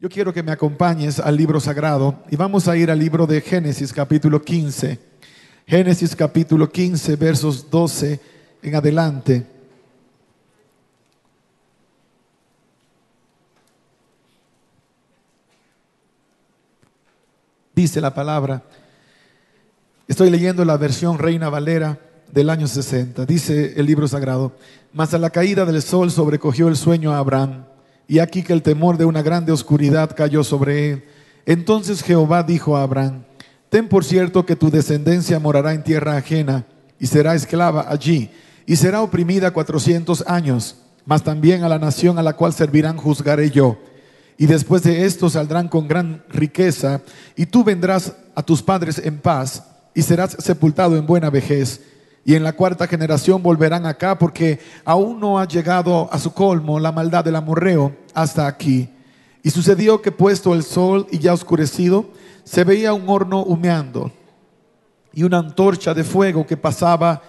Yo quiero que me acompañes al libro sagrado y vamos a ir al libro de Génesis capítulo 15. Génesis capítulo 15 versos 12 en adelante. Dice la palabra. Estoy leyendo la versión Reina Valera del año 60. Dice el libro sagrado. Mas a la caída del sol sobrecogió el sueño a Abraham y aquí que el temor de una grande oscuridad cayó sobre él. Entonces Jehová dijo a Abraham, ten por cierto que tu descendencia morará en tierra ajena y será esclava allí y será oprimida cuatrocientos años, mas también a la nación a la cual servirán juzgaré yo. Y después de esto saldrán con gran riqueza y tú vendrás a tus padres en paz y serás sepultado en buena vejez y en la cuarta generación volverán acá porque aún no ha llegado a su colmo la maldad del amorreo hasta aquí. Y sucedió que puesto el sol y ya oscurecido, se veía un horno humeando y una antorcha de fuego que pasaba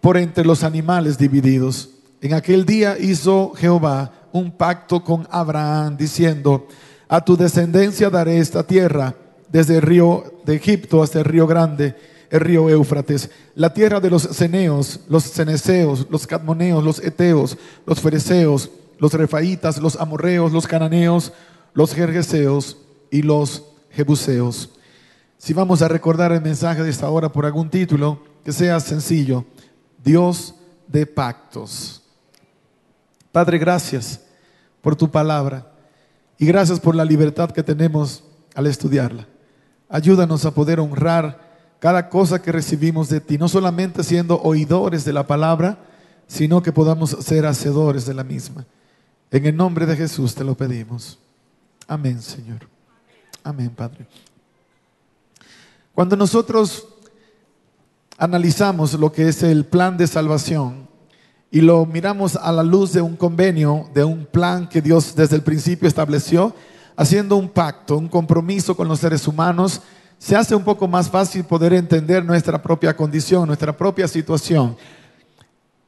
por entre los animales divididos. En aquel día hizo Jehová un pacto con Abraham diciendo, a tu descendencia daré esta tierra, desde el río de Egipto hasta el río grande el río Éufrates, la tierra de los ceneos, los ceneseos, los cadmoneos, los eteos, los fereceos, los refaitas, los amorreos, los cananeos, los jerjeseos y los jebuseos. Si vamos a recordar el mensaje de esta hora por algún título, que sea sencillo, Dios de pactos. Padre, gracias por tu palabra y gracias por la libertad que tenemos al estudiarla. Ayúdanos a poder honrar cada cosa que recibimos de ti, no solamente siendo oidores de la palabra, sino que podamos ser hacedores de la misma. En el nombre de Jesús te lo pedimos. Amén, Señor. Amén, Padre. Cuando nosotros analizamos lo que es el plan de salvación y lo miramos a la luz de un convenio, de un plan que Dios desde el principio estableció, haciendo un pacto, un compromiso con los seres humanos, se hace un poco más fácil poder entender nuestra propia condición, nuestra propia situación.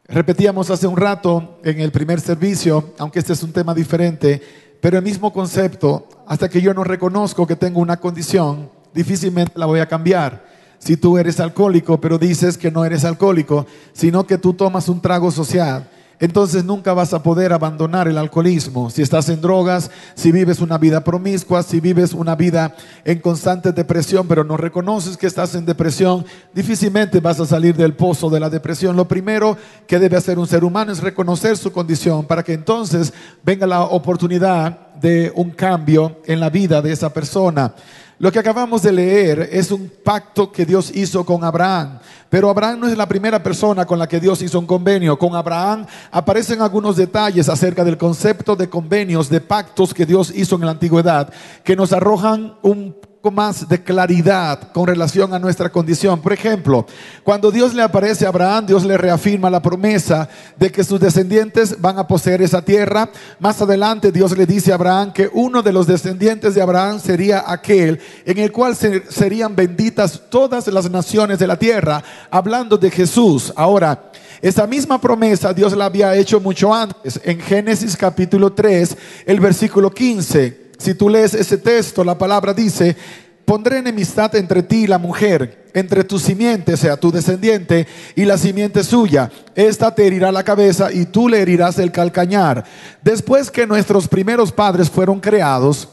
Repetíamos hace un rato en el primer servicio, aunque este es un tema diferente, pero el mismo concepto, hasta que yo no reconozco que tengo una condición, difícilmente la voy a cambiar. Si tú eres alcohólico, pero dices que no eres alcohólico, sino que tú tomas un trago social, entonces nunca vas a poder abandonar el alcoholismo. Si estás en drogas, si vives una vida promiscua, si vives una vida en constante depresión, pero no reconoces que estás en depresión, difícilmente vas a salir del pozo de la depresión. Lo primero que debe hacer un ser humano es reconocer su condición para que entonces venga la oportunidad de un cambio en la vida de esa persona. Lo que acabamos de leer es un pacto que Dios hizo con Abraham. Pero Abraham no es la primera persona con la que Dios hizo un convenio. Con Abraham aparecen algunos detalles acerca del concepto de convenios, de pactos que Dios hizo en la antigüedad, que nos arrojan un más de claridad con relación a nuestra condición. Por ejemplo, cuando Dios le aparece a Abraham, Dios le reafirma la promesa de que sus descendientes van a poseer esa tierra. Más adelante Dios le dice a Abraham que uno de los descendientes de Abraham sería aquel en el cual serían benditas todas las naciones de la tierra, hablando de Jesús. Ahora, esa misma promesa Dios la había hecho mucho antes, en Génesis capítulo 3, el versículo 15. Si tú lees ese texto, la palabra dice, pondré enemistad entre ti y la mujer, entre tu simiente, sea, tu descendiente, y la simiente suya. Esta te herirá la cabeza y tú le herirás el calcañar. Después que nuestros primeros padres fueron creados,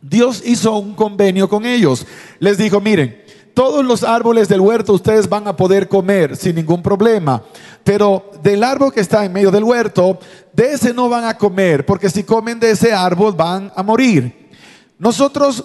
Dios hizo un convenio con ellos. Les dijo, miren, todos los árboles del huerto ustedes van a poder comer sin ningún problema. Pero del árbol que está en medio del huerto, de ese no van a comer, porque si comen de ese árbol van a morir. Nosotros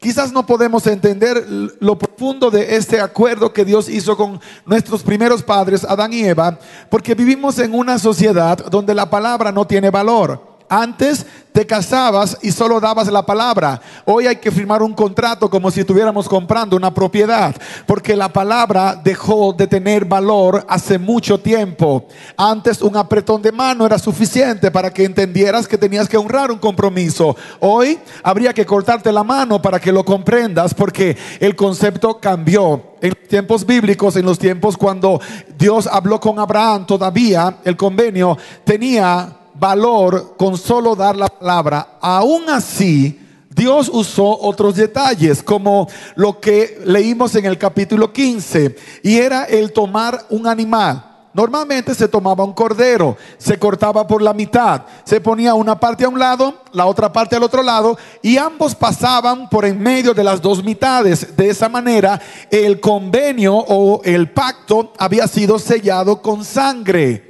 quizás no podemos entender lo profundo de este acuerdo que Dios hizo con nuestros primeros padres, Adán y Eva, porque vivimos en una sociedad donde la palabra no tiene valor. Antes te casabas y solo dabas la palabra. Hoy hay que firmar un contrato como si estuviéramos comprando una propiedad, porque la palabra dejó de tener valor hace mucho tiempo. Antes un apretón de mano era suficiente para que entendieras que tenías que honrar un compromiso. Hoy habría que cortarte la mano para que lo comprendas, porque el concepto cambió. En tiempos bíblicos, en los tiempos cuando Dios habló con Abraham, todavía el convenio tenía valor con solo dar la palabra, aún así Dios usó otros detalles, como lo que leímos en el capítulo 15, y era el tomar un animal. Normalmente se tomaba un cordero, se cortaba por la mitad, se ponía una parte a un lado, la otra parte al otro lado, y ambos pasaban por en medio de las dos mitades. De esa manera, el convenio o el pacto había sido sellado con sangre.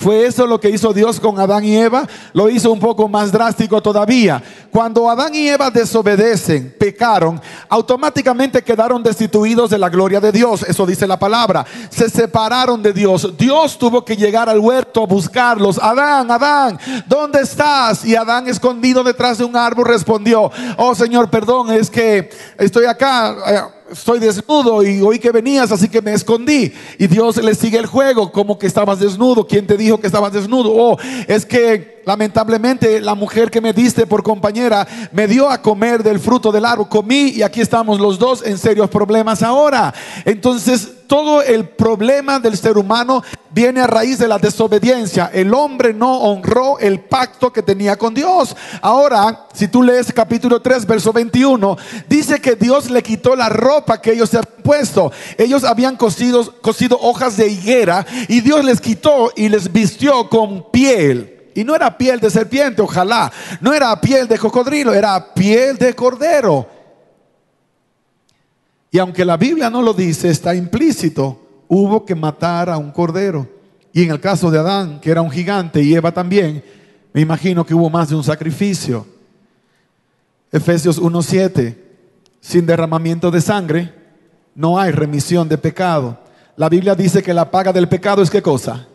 ¿Fue eso lo que hizo Dios con Adán y Eva? Lo hizo un poco más drástico todavía. Cuando Adán y Eva desobedecen, pecaron, automáticamente quedaron destituidos de la gloria de Dios. Eso dice la palabra. Se separaron de Dios. Dios tuvo que llegar al huerto a buscarlos. Adán, Adán, ¿dónde estás? Y Adán escondido detrás de un árbol respondió, oh Señor, perdón, es que estoy acá eh, estoy desnudo y oí que venías, así que me escondí. Y Dios le sigue el juego, como que estabas desnudo. ¿Quién te dijo que estabas desnudo? Oh, es que lamentablemente la mujer que me diste por compañera me dio a comer del fruto del árbol. Comí y aquí estamos los dos en serios problemas ahora. Entonces, todo el problema del ser humano viene a raíz de la desobediencia. El hombre no honró el pacto que tenía con Dios. Ahora, si tú lees capítulo 3, verso 21, dice que Dios le quitó la ropa que ellos se habían puesto. Ellos habían cosido, cosido hojas de higuera y Dios les quitó y les vistió con piel. Y no era piel de serpiente, ojalá. No era piel de cocodrilo, era piel de cordero. Y aunque la Biblia no lo dice, está implícito, hubo que matar a un cordero. Y en el caso de Adán, que era un gigante, y Eva también, me imagino que hubo más de un sacrificio. Efesios 1.7, sin derramamiento de sangre, no hay remisión de pecado. La Biblia dice que la paga del pecado es qué cosa?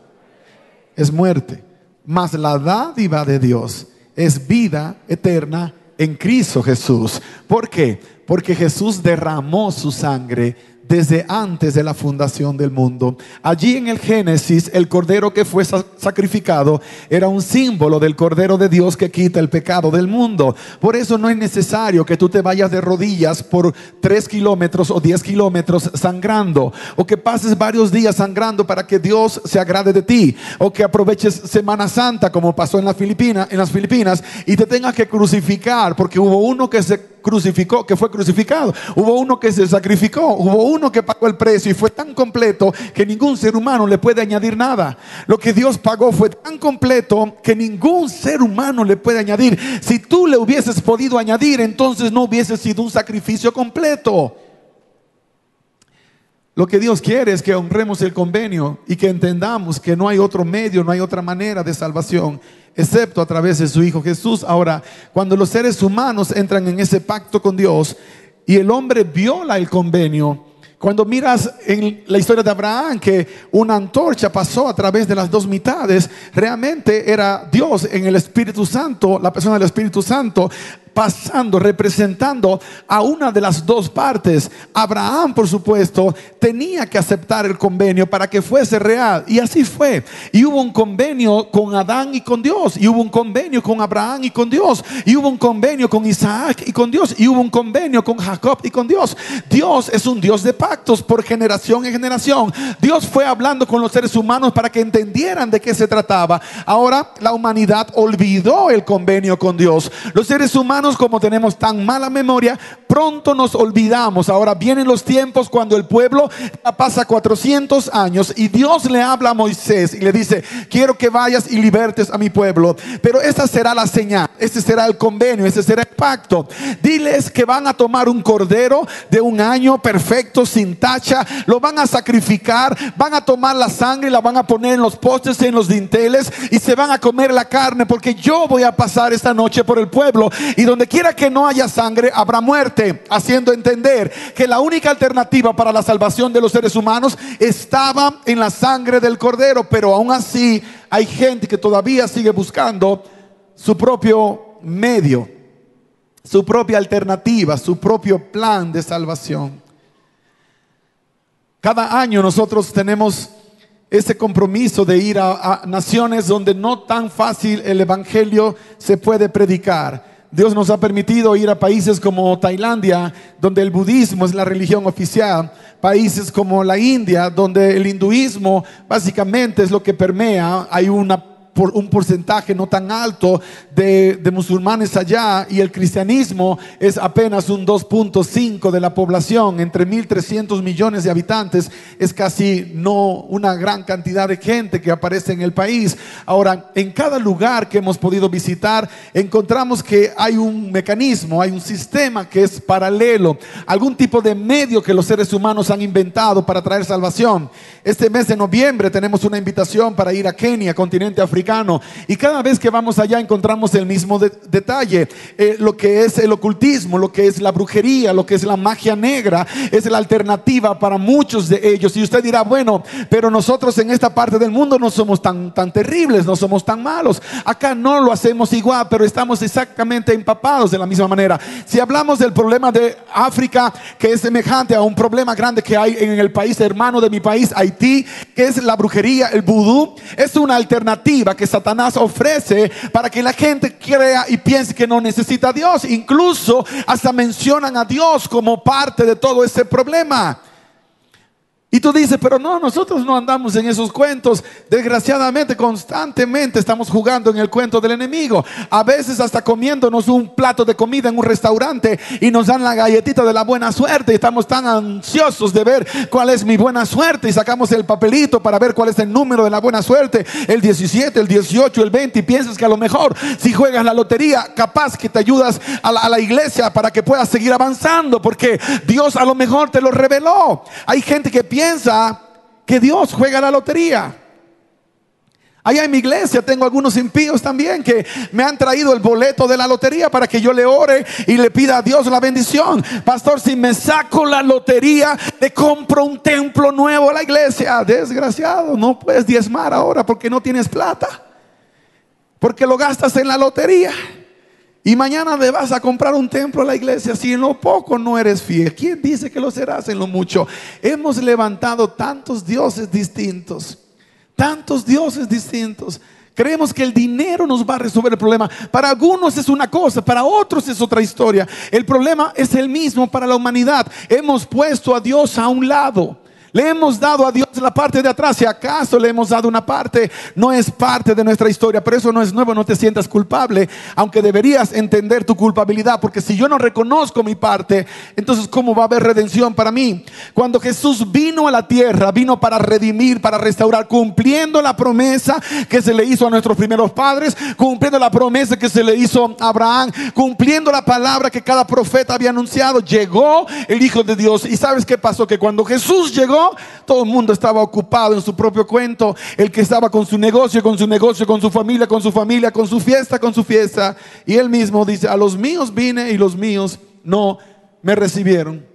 Es muerte. Mas la dádiva de Dios es vida eterna en Cristo Jesús. ¿Por qué? Porque Jesús derramó su sangre desde antes de la fundación del mundo. Allí en el Génesis, el cordero que fue sacrificado era un símbolo del cordero de Dios que quita el pecado del mundo. Por eso no es necesario que tú te vayas de rodillas por tres kilómetros o diez kilómetros sangrando, o que pases varios días sangrando para que Dios se agrade de ti, o que aproveches Semana Santa como pasó en, en las Filipinas y te tengas que crucificar porque hubo uno que se crucificó, que fue crucificado. Hubo uno que se sacrificó, hubo uno que pagó el precio y fue tan completo que ningún ser humano le puede añadir nada. Lo que Dios pagó fue tan completo que ningún ser humano le puede añadir. Si tú le hubieses podido añadir, entonces no hubiese sido un sacrificio completo. Lo que Dios quiere es que honremos el convenio y que entendamos que no hay otro medio, no hay otra manera de salvación excepto a través de su Hijo Jesús. Ahora, cuando los seres humanos entran en ese pacto con Dios y el hombre viola el convenio, cuando miras en la historia de Abraham que una antorcha pasó a través de las dos mitades, realmente era Dios en el Espíritu Santo, la persona del Espíritu Santo, pasando, representando a una de las dos partes. Abraham, por supuesto, tenía que aceptar el convenio para que fuese real. Y así fue. Y hubo un convenio con Adán y con Dios. Y hubo un convenio con Abraham y con Dios. Y hubo un convenio con Isaac y con Dios. Y hubo un convenio con Jacob y con Dios. Dios es un Dios de pactos por generación en generación. Dios fue hablando con los seres humanos para que entendieran de qué se trataba. Ahora la humanidad olvidó el convenio con Dios. Los seres humanos como tenemos tan mala memoria, pronto nos olvidamos. Ahora vienen los tiempos cuando el pueblo pasa 400 años y Dios le habla a Moisés y le dice, quiero que vayas y libertes a mi pueblo. Pero esta será la señal, este será el convenio, este será el pacto. Diles que van a tomar un cordero de un año perfecto, sin tacha, lo van a sacrificar, van a tomar la sangre la van a poner en los postes, en los dinteles y se van a comer la carne porque yo voy a pasar esta noche por el pueblo y donde quiera que no haya sangre, habrá muerte, haciendo entender que la única alternativa para la salvación de los seres humanos estaba en la sangre del cordero, pero aún así hay gente que todavía sigue buscando su propio medio, su propia alternativa, su propio plan de salvación. Cada año nosotros tenemos ese compromiso de ir a, a, naciones donde no tan fácil el Evangelio se puede predicar. Dios nos ha permitido ir a países como Tailandia, donde el budismo es la religión oficial, países como la India, donde el hinduismo básicamente es lo que permea, hay una por un porcentaje no tan alto de, de musulmanes allá y el cristianismo es apenas un 2.5 de la población, entre 1.300 millones de habitantes, es casi no una gran cantidad de gente que aparece en el país. Ahora, en cada lugar que hemos podido visitar, encontramos que hay un mecanismo, hay un sistema que es paralelo, algún tipo de medio que los seres humanos han inventado para traer salvación. Este mes de noviembre tenemos una invitación para ir a Kenia, continente africano, y cada vez que vamos allá encontramos el mismo de- detalle, Eh, lo que es el ocultismo, lo que es la brujería, lo que es la magia negra, es la alternativa para muchos de ellos. Y usted dirá, bueno, pero nosotros en esta parte del mundo no somos tan, tan terribles, no somos tan malos. Acá no lo hacemos igual, pero estamos exactamente empapados de la misma manera. Si hablamos del problema de África, que es semejante a un problema grande que hay en el país hermano de mi país, Haití, que es la brujería, el vudú, es una alternativa que Satanás ofrece para que la gente crea y piense que no necesita a Dios. Incluso hasta mencionan a Dios como parte de todo ese problema. Y tú dices, pero no, nosotros no andamos en esos cuentos. Desgraciadamente, constantemente estamos jugando en el cuento del enemigo. A veces hasta comiéndonos un plato de comida en un restaurante y nos dan la galletita de la buena suerte. Y estamos tan ansiosos de ver cuál es mi buena suerte. Y sacamos el papelito para ver cuál es el número de la buena suerte. El 17, el 18, el 20. Y piensas que a lo mejor si juegas la lotería, capaz que te ayudas a la, a la iglesia para que puedas seguir avanzando. Porque Dios a lo mejor te lo reveló. Hay gente que piensa que Dios juega la lotería. Allá en mi iglesia tengo algunos impíos también que me han traído el boleto de la lotería para que yo le ore y le pida a Dios la bendición. Pastor, si me saco la lotería, le compro un templo nuevo a la iglesia. Desgraciado, no puedes diezmar ahora porque no tienes plata. Porque lo gastas en la lotería. Y mañana le vas a comprar un templo a la iglesia si en lo poco no eres fiel. ¿Quién dice que lo serás en lo mucho? Hemos levantado tantos dioses distintos, tantos dioses distintos. Creemos que el dinero nos va a resolver el problema. Para algunos es una cosa, para otros es otra historia. El problema es el mismo para la humanidad. Hemos puesto a Dios a un lado. Le hemos dado a Dios la parte de atrás. Si acaso le hemos dado una parte, no es parte de nuestra historia. Pero eso no es nuevo, no te sientas culpable. Aunque deberías entender tu culpabilidad. Porque si yo no reconozco mi parte, entonces ¿cómo va a haber redención para mí? Cuando Jesús vino a la tierra, vino para redimir, para restaurar, cumpliendo la promesa que se le hizo a nuestros primeros padres, cumpliendo la promesa que se le hizo a Abraham, cumpliendo la palabra que cada profeta había anunciado. Llegó el Hijo de Dios. ¿Y sabes qué pasó? Que cuando Jesús llegó, todo el mundo estaba ocupado en su propio cuento. El que estaba con su negocio, con su negocio, con su familia, con su familia, con su fiesta, con su fiesta. Y él mismo dice, a los míos vine y los míos no me recibieron.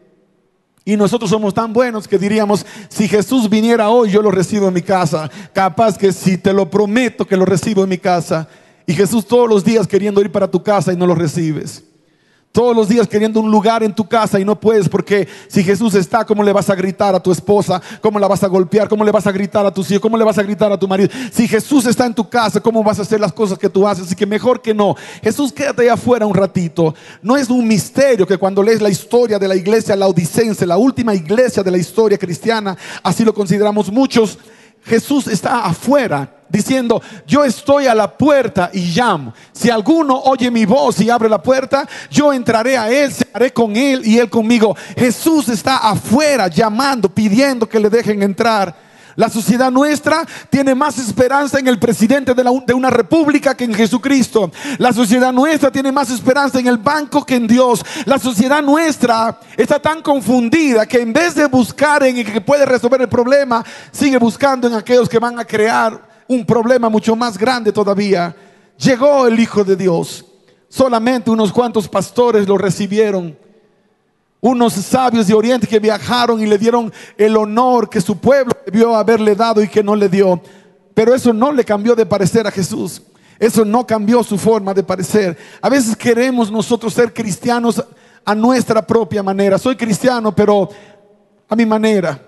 Y nosotros somos tan buenos que diríamos, si Jesús viniera hoy, yo lo recibo en mi casa. Capaz que si te lo prometo que lo recibo en mi casa. Y Jesús todos los días queriendo ir para tu casa y no lo recibes. Todos los días queriendo un lugar en tu casa y no puedes porque si Jesús está, ¿cómo le vas a gritar a tu esposa? ¿Cómo la vas a golpear? ¿Cómo le vas a gritar a tus hijos? ¿Cómo le vas a gritar a tu marido? Si Jesús está en tu casa, ¿cómo vas a hacer las cosas que tú haces? Así que mejor que no. Jesús, quédate allá afuera un ratito. No es un misterio que cuando lees la historia de la iglesia laodicense, la última iglesia de la historia cristiana, así lo consideramos muchos, Jesús está afuera diciendo, yo estoy a la puerta y llamo. Si alguno oye mi voz y abre la puerta, yo entraré a él, haré con él y él conmigo. Jesús está afuera llamando, pidiendo que le dejen entrar. La sociedad nuestra tiene más esperanza en el presidente de, la, de, una república que en Jesucristo. La sociedad nuestra tiene más esperanza en el banco que en Dios. La sociedad nuestra está tan confundida que en vez de buscar en el que puede resolver el problema, sigue buscando en aquellos que van a crear un problema mucho más grande todavía. Llegó el Hijo de Dios. Solamente unos cuantos pastores lo recibieron. Unos sabios de Oriente que viajaron y le dieron el honor que su pueblo debió haberle dado y que no le dio. Pero eso no le cambió de parecer a Jesús. Eso no cambió su forma de parecer. A veces queremos nosotros ser cristianos a nuestra propia manera. Soy cristiano, pero a mi manera.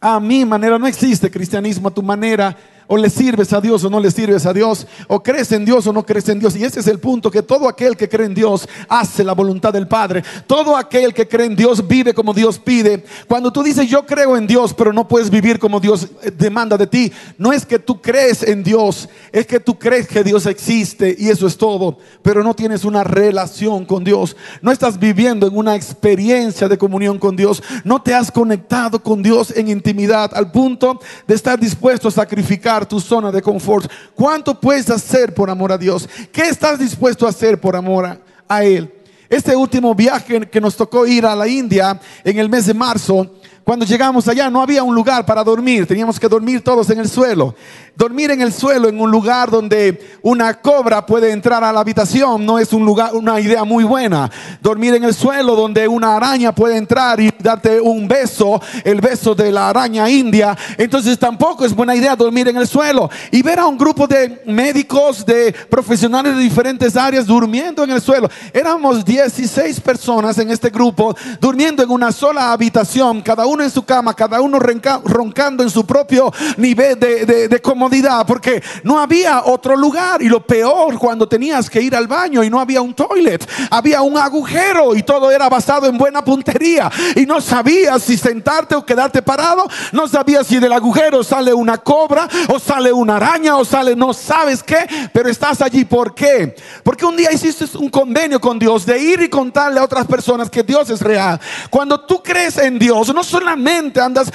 A mi manera no existe cristianismo a tu manera. O le sirves a Dios o no le sirves a Dios, o crees en Dios o no crees en Dios. Y ese es el punto, que todo aquel que cree en Dios hace la voluntad del Padre. Todo aquel que cree en Dios vive como Dios pide. Cuando tú dices yo creo en Dios, pero no puedes vivir como Dios eh, demanda de ti, no es que tú crees en Dios, es que tú crees que Dios existe y eso es todo, pero no tienes una relación con Dios. No estás viviendo en una experiencia de comunión con Dios. No te has conectado con Dios en intimidad al punto de estar dispuesto a sacrificar tu zona de confort. ¿Cuánto puedes hacer por amor a Dios? ¿Qué estás dispuesto a hacer por amor a, a Él? Este último viaje que nos tocó ir a la India en el mes de marzo, cuando llegamos allá no había un lugar para dormir, teníamos que dormir todos en el suelo. Dormir en el suelo en un lugar donde una cobra puede entrar a la habitación no es un lugar, una idea muy buena. Dormir en el suelo donde una araña puede entrar y darte un beso, el beso de la araña india, entonces tampoco es buena idea dormir en el suelo. Y ver a un grupo de médicos, de profesionales de diferentes áreas durmiendo en el suelo. Éramos 16 personas en este grupo durmiendo en una sola habitación, cada uno en su cama, cada uno roncando en su propio nivel de, de, de comodidad, porque no había otro lugar. Y lo peor, cuando tenías que ir al baño y no había un toilet, había un agujero y todo era basado en buena puntería. Y no sabías si sentarte o quedarte parado, no sabías si del agujero sale una cobra o sale una araña o sale no sabes qué, pero estás allí. ¿Por qué? Porque un día hiciste un convenio con Dios de ir y contarle a otras personas que Dios es real. Cuando tú crees en Dios, no solamente andas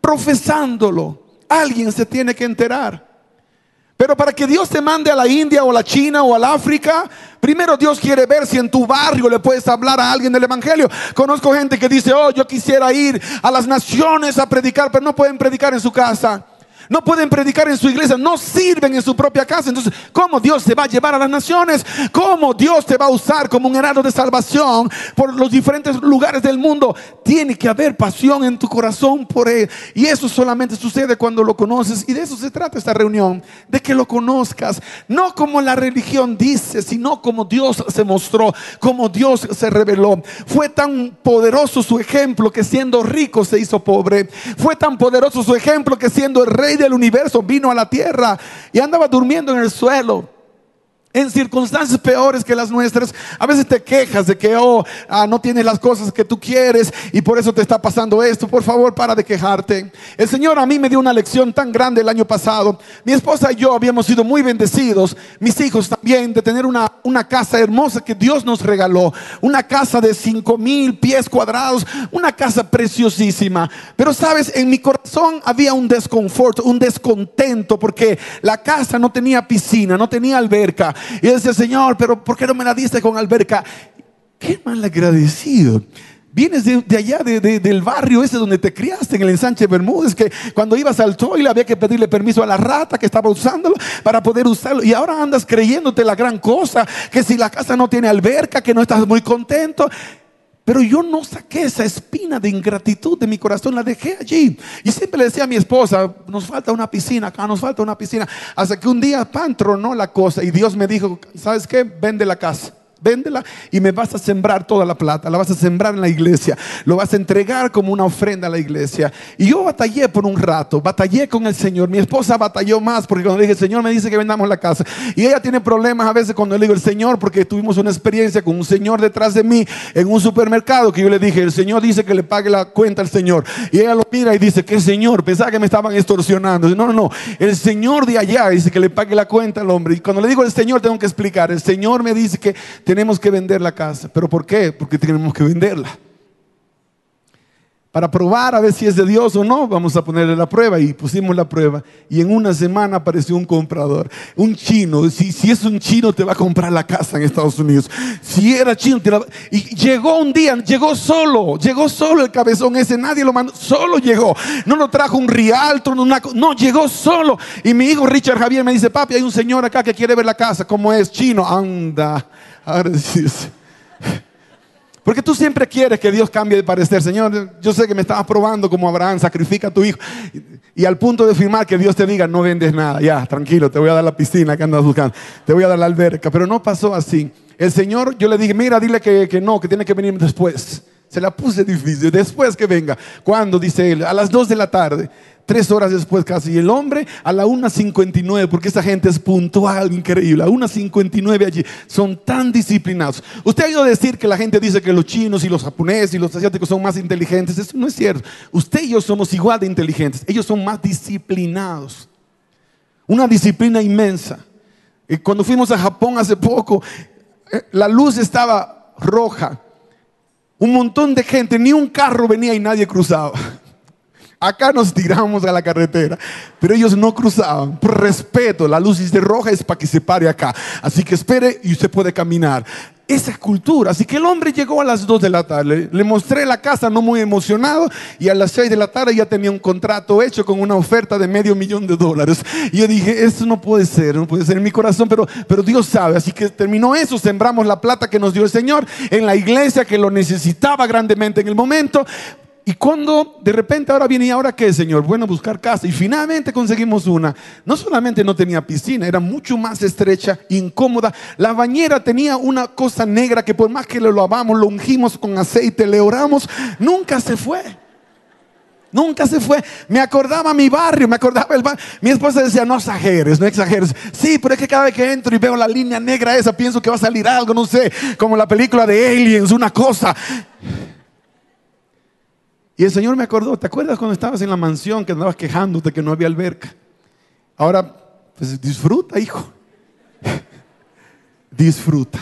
profesándolo, alguien se tiene que enterar. Pero para que Dios te mande a la India o a la China o al África, primero Dios quiere ver si en tu barrio le puedes hablar a alguien del Evangelio. Conozco gente que dice, oh, yo quisiera ir a las naciones a predicar, pero no pueden predicar en su casa. No pueden predicar en su iglesia, no sirven en su propia casa. Entonces, ¿cómo Dios te va a llevar a las naciones? ¿Cómo Dios te va a usar como un heraldo de salvación por los diferentes lugares del mundo? Tiene que haber pasión en tu corazón por Él. Y eso solamente sucede cuando lo conoces. Y de eso se trata esta reunión, de que lo conozcas. No como la religión dice, sino como Dios se mostró, como Dios se reveló. Fue tan poderoso su ejemplo que siendo rico se hizo pobre. Fue tan poderoso su ejemplo que siendo el rey del universo vino a la tierra y andaba durmiendo en el suelo en circunstancias peores que las nuestras. A veces te quejas de que oh, ah, no tienes las cosas que tú quieres y por eso te está pasando esto. Por favor, para de quejarte. El Señor a mí me dio una lección tan grande el año pasado. Mi esposa y yo habíamos sido muy bendecidos, mis hijos también, de tener una, una casa hermosa que Dios nos regaló. Una casa de cinco mil pies cuadrados, una casa preciosísima. Pero sabes, en mi corazón había un desconfort, un descontento, porque la casa no tenía piscina, no tenía alberca. Y dice, Señor, pero ¿por qué no me la diste con alberca? Qué mal agradecido. Vienes de, allá, del barrio ese donde te criaste, en el ensanche Bermúdez, que cuando ibas al toile había que pedirle permiso a la rata que estaba usándolo para poder usarlo. Y ahora andas creyéndote la gran cosa, que si la casa no tiene alberca, que no estás muy contento. Pero yo no saqué esa espina de ingratitud de mi corazón, la dejé allí. Y siempre le decía a mi esposa, nos falta una piscina acá, nos falta una piscina. Hasta que un día, pan, tronó la cosa y Dios me dijo, ¿sabes qué? Vende la casa véndela y me vas a sembrar toda la plata, la vas a sembrar en la iglesia, lo vas a entregar como una ofrenda a la iglesia. Y yo batallé por un rato, batallé con el Señor. Mi esposa batalló más porque cuando le dije, Señor me dice que vendamos la casa. Y ella tiene problemas a veces cuando le digo el Señor, porque tuvimos una experiencia con un Señor detrás de mí en un supermercado que yo le dije, el Señor dice que le pague la cuenta al Señor. Y ella lo mira y dice, ¿qué Señor? Pensaba que me estaban extorsionando. No, no, no. El Señor de allá dice que le pague la cuenta al hombre. Y cuando le digo el Señor, tengo que explicar. El Señor me dice que tenemos que vender la casa. ¿Pero por qué? Porque tenemos que venderla. Para probar a ver si es de Dios o no, vamos a ponerle la prueba. Y pusimos la prueba. Y en una semana apareció un comprador. Un chino. Si, si es un chino, te va a comprar la casa en Estados Unidos. Si era chino, te la... Y llegó un día, llegó solo. Llegó solo el cabezón ese. Nadie lo mandó. Solo llegó. No lo trajo un rialto. No, llegó solo. Y mi hijo Richard Javier me dice, papi, hay un señor acá que quiere ver la casa. ¿Cómo es? Chino. Anda. Porque tú siempre quieres que Dios cambie de parecer. Señor, yo sé que me estabas probando como Abraham, sacrifica a tu hijo. Y, al punto de firmar que Dios te diga, no vendes nada. Ya, tranquilo, te voy a dar la piscina que andas buscando. Te voy a dar la alberca. Pero no pasó así. El Señor, yo le dije, mira, dile que, que no, que tiene que venir después. Se la puse difícil. Después que venga. ¿Cuándo? Dice él. A las 2 de la tarde. Tres horas después casi. Y el hombre a la 1.59, porque esa gente es puntual, increíble. A 1.59 allí. Son tan disciplinados. Usted ha oído decir que la gente dice que los chinos y los japoneses y los asiáticos son más inteligentes. Eso no es cierto. Usted y yo somos igual de inteligentes. Ellos son más disciplinados. Una disciplina inmensa. Y cuando fuimos a Japón hace poco, eh, la luz estaba roja un montón de gente, ni un carro venía y nadie cruzaba. Acá nos tiramos a la carretera, pero ellos no cruzaban. Por respeto, la luz de roja es para que se pare acá. Así que espere y usted puede caminar. Esa cultura. Así que el hombre llegó a las 2 de la tarde. Le mostré la casa no muy emocionado y a las 6 de la tarde ya tenía un contrato hecho con una oferta de medio millón de dólares. Y yo dije, esto no puede ser, no puede ser en mi corazón, pero, pero Dios sabe. Así que terminó eso, sembramos la plata que nos dio el Señor en la iglesia que lo necesitaba grandemente en el momento. Y cuando de repente ahora viene, ¿y ahora qué, Señor? Bueno, buscar casa. Y finalmente conseguimos una. No solamente no tenía piscina, era mucho más estrecha, incómoda. La bañera tenía una cosa negra que por más que lo lavamos, lo ungimos con aceite, le oramos, nunca se fue. Nunca se fue. Me acordaba mi barrio, me acordaba el barrio. Mi esposa decía, no exageres, no exageres. Sí, pero es que cada vez que entro y veo la línea negra esa, pienso que va a salir algo, no sé, como la película de Aliens, una cosa. Y el Señor me acordó, ¿te acuerdas cuando estabas en la mansión que andabas quejándote que no había alberca? Ahora, pues disfruta, hijo. disfruta.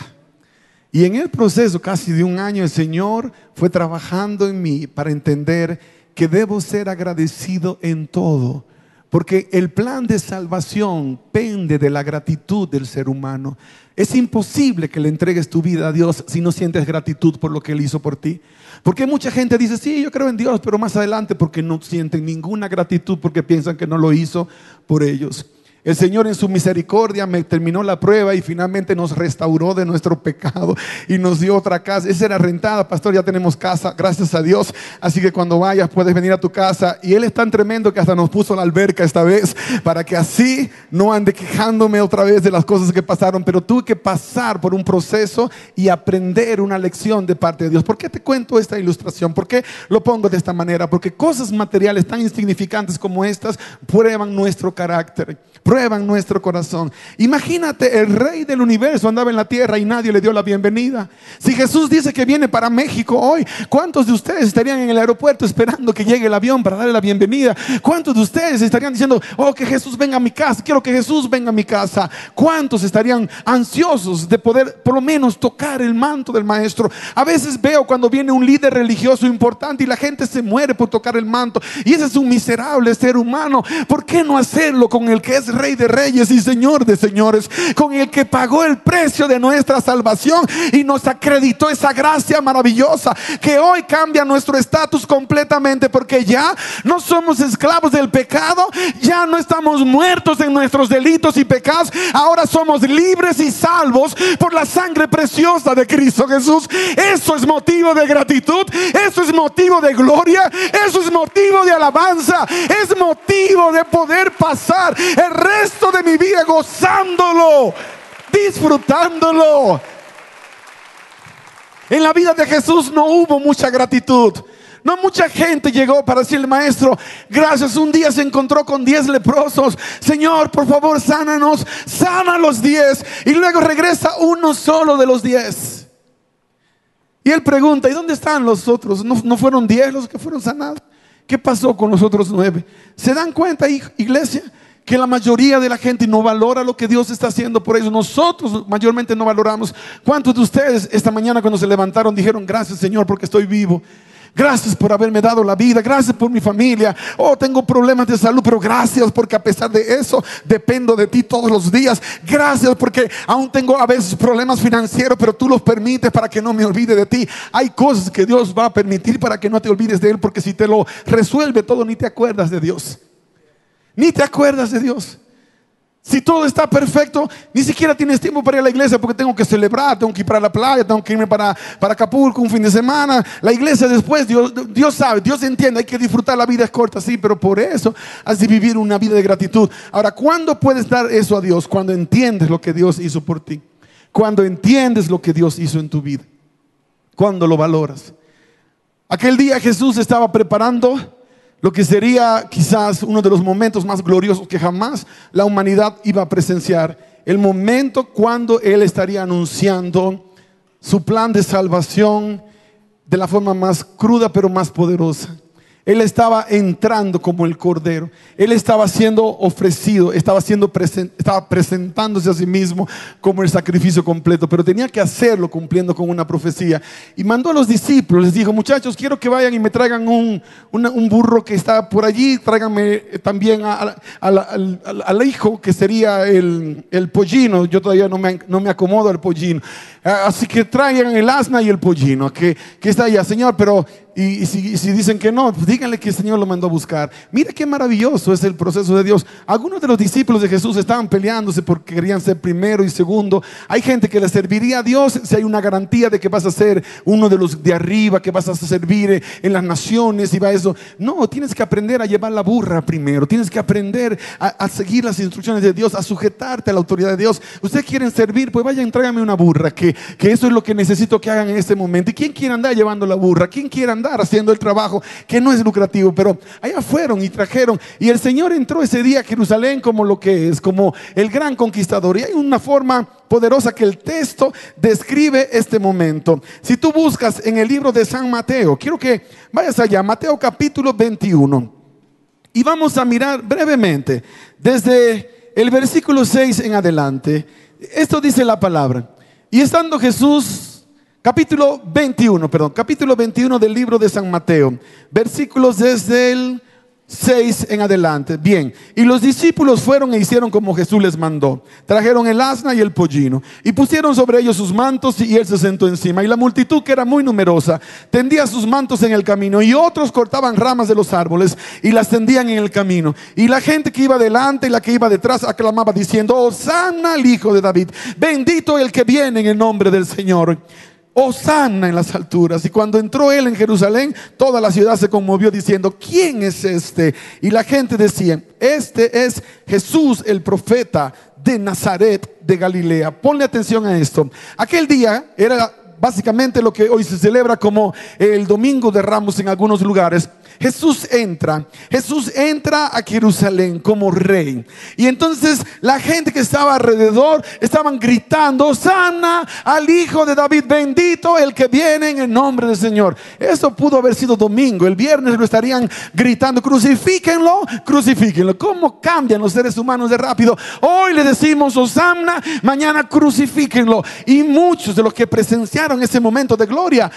Y en el proceso casi de un año el Señor fue trabajando en mí para entender que debo ser agradecido en todo. Porque el plan de salvación pende de la gratitud del ser humano. Es imposible que le entregues tu vida a Dios si no sientes gratitud por lo que Él hizo por ti. Porque mucha gente dice, sí, yo creo en Dios, pero más adelante porque no sienten ninguna gratitud porque piensan que no lo hizo por ellos. El Señor en su misericordia me terminó la prueba y finalmente nos restauró de nuestro pecado y nos dio otra casa. Esa era rentada, pastor, ya tenemos casa, gracias a Dios. Así que cuando vayas puedes venir a tu casa. Y Él es tan tremendo que hasta nos puso la alberca esta vez para que así no ande quejándome otra vez de las cosas que pasaron. Pero tuve que pasar por un proceso y aprender una lección de parte de Dios. ¿Por qué te cuento esta ilustración? ¿Por qué lo pongo de esta manera? Porque cosas materiales tan insignificantes como estas prueban nuestro carácter prueban nuestro corazón. Imagínate, el rey del universo andaba en la tierra y nadie le dio la bienvenida. Si Jesús dice que viene para México hoy, ¿cuántos de ustedes estarían en el aeropuerto esperando que llegue el avión para darle la bienvenida? ¿Cuántos de ustedes estarían diciendo, oh, que Jesús venga a mi casa, quiero que Jesús venga a mi casa? ¿Cuántos estarían ansiosos de poder por lo menos tocar el manto del maestro? A veces veo cuando viene un líder religioso importante y la gente se muere por tocar el manto. Y ese es un miserable ser humano. ¿Por qué no hacerlo con el que es Rey de Reyes y Señor de Señores, con el que pagó el precio de nuestra salvación y nos acreditó esa gracia maravillosa que hoy cambia nuestro estatus completamente porque ya no somos esclavos del pecado, ya no estamos muertos en nuestros delitos y pecados, ahora somos libres y salvos por la sangre preciosa de Cristo Jesús. Eso es motivo de gratitud, eso es motivo de gloria, eso es motivo de alabanza, es motivo de poder pasar el resto de mi vida gozándolo, disfrutándolo. En la vida de Jesús no hubo mucha gratitud. No mucha gente llegó para decirle, maestro, gracias. Un día se encontró con diez leprosos. Señor, por favor, sánanos. Sana a los diez. Y luego regresa uno solo de los diez. Y él pregunta, ¿y dónde están los otros? ¿No, no fueron diez los que fueron sanados? ¿Qué pasó con los otros nueve? ¿Se dan cuenta, iglesia? Que la mayoría de la gente no valora lo que Dios está haciendo por ellos. Nosotros mayormente no valoramos. ¿Cuántos de ustedes esta mañana cuando se levantaron dijeron, gracias Señor porque estoy vivo? Gracias por haberme dado la vida, gracias por mi familia. Oh, tengo problemas de salud, pero gracias porque a pesar de eso dependo de ti todos los días. Gracias porque aún tengo a veces problemas financieros, pero tú los permites para que no me olvide de ti. Hay cosas que Dios va a permitir para que no te olvides de Él, porque si te lo resuelve todo, ni te acuerdas de Dios. Ni te acuerdas de Dios. Si todo está perfecto, ni siquiera tienes tiempo para ir a la iglesia porque tengo que celebrar, tengo que ir para la playa, tengo que irme para, para Acapulco un fin de semana. La iglesia después, Dios, Dios sabe, Dios entiende, hay que disfrutar, la vida es corta, sí, pero por eso has de vivir una vida de gratitud. Ahora, ¿cuándo puedes dar eso a Dios? Cuando entiendes lo que Dios hizo por ti. Cuando entiendes lo que Dios hizo en tu vida. Cuando lo valoras. Aquel día Jesús estaba preparando lo que sería quizás uno de los momentos más gloriosos que jamás la humanidad iba a presenciar. El momento cuando Él estaría anunciando su plan de salvación de la forma más cruda pero más poderosa. Él estaba entrando como el cordero. Él estaba siendo ofrecido, estaba, siendo estaba presentándose a sí mismo como el sacrificio completo, pero tenía que hacerlo cumpliendo con una profecía. Y mandó a los discípulos, les dijo, muchachos, quiero que vayan y me traigan un, burro que está por allí, tráiganme también al, hijo que sería el, pollino. Yo todavía no me, no me acomodo al pollino. Así que traigan el asna y el pollino, que, que está allá, Señor, pero y, si, dicen que no, pues díganle que el Señor lo mandó a buscar. Mira qué maravilloso es el proceso de Dios. Algunos de los discípulos de Jesús estaban peleándose porque querían ser primero y segundo. Hay gente que le serviría a Dios si hay una garantía de que vas a ser uno de los de arriba, que vas a servir en las naciones y va eso. No, tienes que aprender a llevar la burra primero. Tienes que aprender a, seguir las instrucciones de Dios, a sujetarte a la autoridad de Dios. Ustedes quieren servir, pues vayan, tráigame una burra, que, que eso es lo que necesito que hagan en este momento. ¿Y quién quiere andar llevando la burra? ¿Quién quiere haciendo el trabajo que no es lucrativo, pero allá fueron y trajeron. Y el Señor entró ese día a Jerusalén como lo que es, como el gran conquistador. Y hay una forma poderosa que el texto describe este momento. Si tú buscas en el libro de San Mateo, quiero que vayas allá, Mateo capítulo 21. Y vamos a mirar brevemente desde el versículo 6 en adelante. Esto dice la palabra. Y estando Jesús Capítulo 21, perdón, capítulo 21 del libro de San Mateo, versículos desde el 6 en adelante. Bien, y los discípulos fueron e hicieron como Jesús les mandó. Trajeron el asna y el pollino y pusieron sobre ellos sus mantos y él se sentó encima. Y la multitud, que era muy numerosa, tendía sus mantos en el camino y otros cortaban ramas de los árboles y las tendían en el camino. Y la gente que iba delante y la que iba detrás aclamaba diciendo, sana al Hijo de David, bendito el que viene en el nombre del Señor. Osana en las alturas. Y cuando entró él en Jerusalén, toda la ciudad se conmovió diciendo, ¿quién es este? Y la gente decía, este es Jesús el profeta de Nazaret de Galilea. Ponle atención a esto. Aquel día era básicamente lo que hoy se celebra como el Domingo de Ramos en algunos lugares. Jesús entra, Jesús entra a Jerusalén como rey. Y entonces la gente que estaba alrededor estaban gritando, sana al Hijo de David, bendito el que viene en el nombre del Señor. Eso pudo haber sido domingo, el viernes lo estarían gritando, crucifíquenlo, crucifíquenlo. ¿Cómo cambian los seres humanos de rápido? Hoy le decimos, Osana, mañana crucifíquenlo. Y muchos de los que presenciaron ese momento de gloria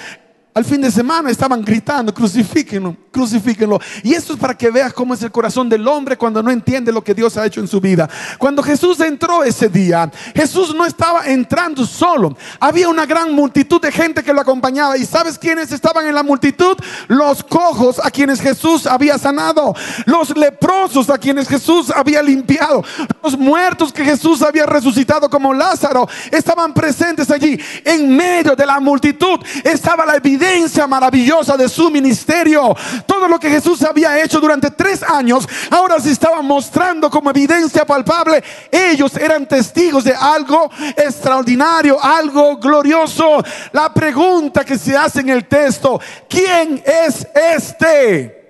al fin de semana estaban gritando, crucifíquenlo, crucifíquenlo. Y esto es para que veas cómo es el corazón del hombre cuando no entiende lo que Dios ha hecho en su vida. Cuando Jesús entró ese día, Jesús no estaba entrando solo. Había una gran multitud de gente que lo acompañaba. ¿Y sabes quiénes estaban en la multitud? Los cojos a quienes Jesús había sanado. Los leprosos a quienes Jesús había limpiado. Los muertos que Jesús había resucitado como Lázaro. Estaban presentes allí. En medio de la multitud estaba la evidencia maravillosa de su ministerio. Todo lo que Jesús había hecho durante tres años, ahora se estaba mostrando como evidencia palpable. Ellos eran testigos de algo extraordinario, algo glorioso. La pregunta que se hace en el texto, ¿quién es este?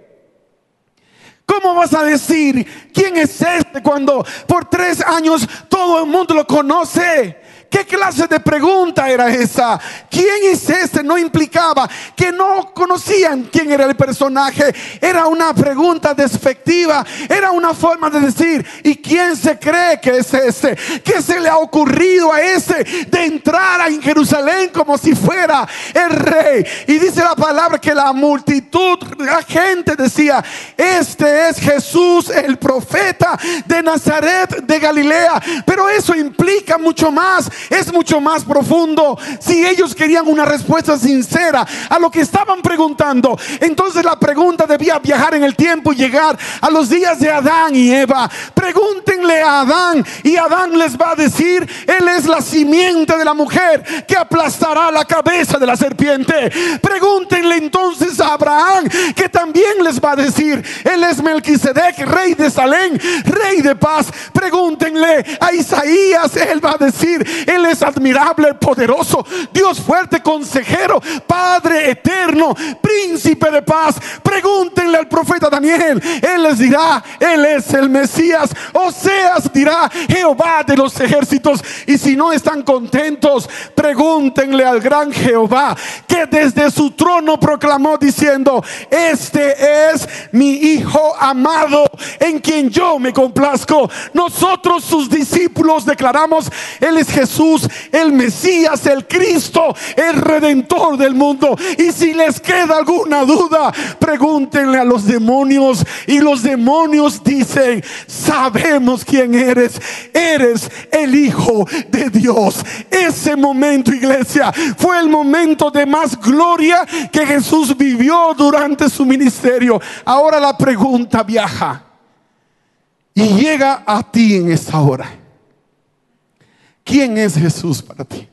¿Cómo vas a decir quién es este cuando por tres años todo el mundo lo conoce? ¿Qué clase de pregunta era esa? ¿Quién es este? No implicaba que no conocían quién era el personaje. Era una pregunta despectiva. Era una forma de decir, ¿y quién se cree que es este? ¿Qué se le ha ocurrido a ese de entrar en Jerusalén como si fuera el rey? Y dice la palabra que la multitud, la gente decía, este es Jesús el profeta de Nazaret de Galilea. Pero eso implica mucho más es mucho más profundo. Si ellos querían una respuesta sincera a lo que estaban preguntando, entonces la pregunta debía viajar en el tiempo y llegar a los días de Adán y Eva. Pregúntenle a Adán y Adán les va a decir, Él es la simiente de la mujer que aplastará la cabeza de la serpiente. Pregúntenle entonces a Abraham, que también les va a decir, Él es Melquisedec, rey de Salem, rey de paz. Pregúntenle a Isaías, Él va a decir, Él es admirable, poderoso, Dios fuerte, consejero, Padre eterno, príncipe de paz. Pregúntenle al profeta Daniel, Él les dirá, Él es el Mesías. Oseas dirá, Jehová de los ejércitos. Y si no están contentos, pregúntenle al gran Jehová, que desde su trono proclamó diciendo, este es mi Hijo amado, en quien yo me complazco. Nosotros sus discípulos declaramos, Él es Jesús, el Mesías, el Cristo, el Redentor del mundo. Y si les queda alguna duda, pregúntenle a los demonios. Y los demonios dicen, sabemos quién eres. Eres el Hijo de Dios. Ese momento, iglesia, fue el momento de más gloria que Jesús vivió durante su ministerio. Ahora la pregunta viaja y llega a ti en esta hora. ¿Quién es Jesús para ti?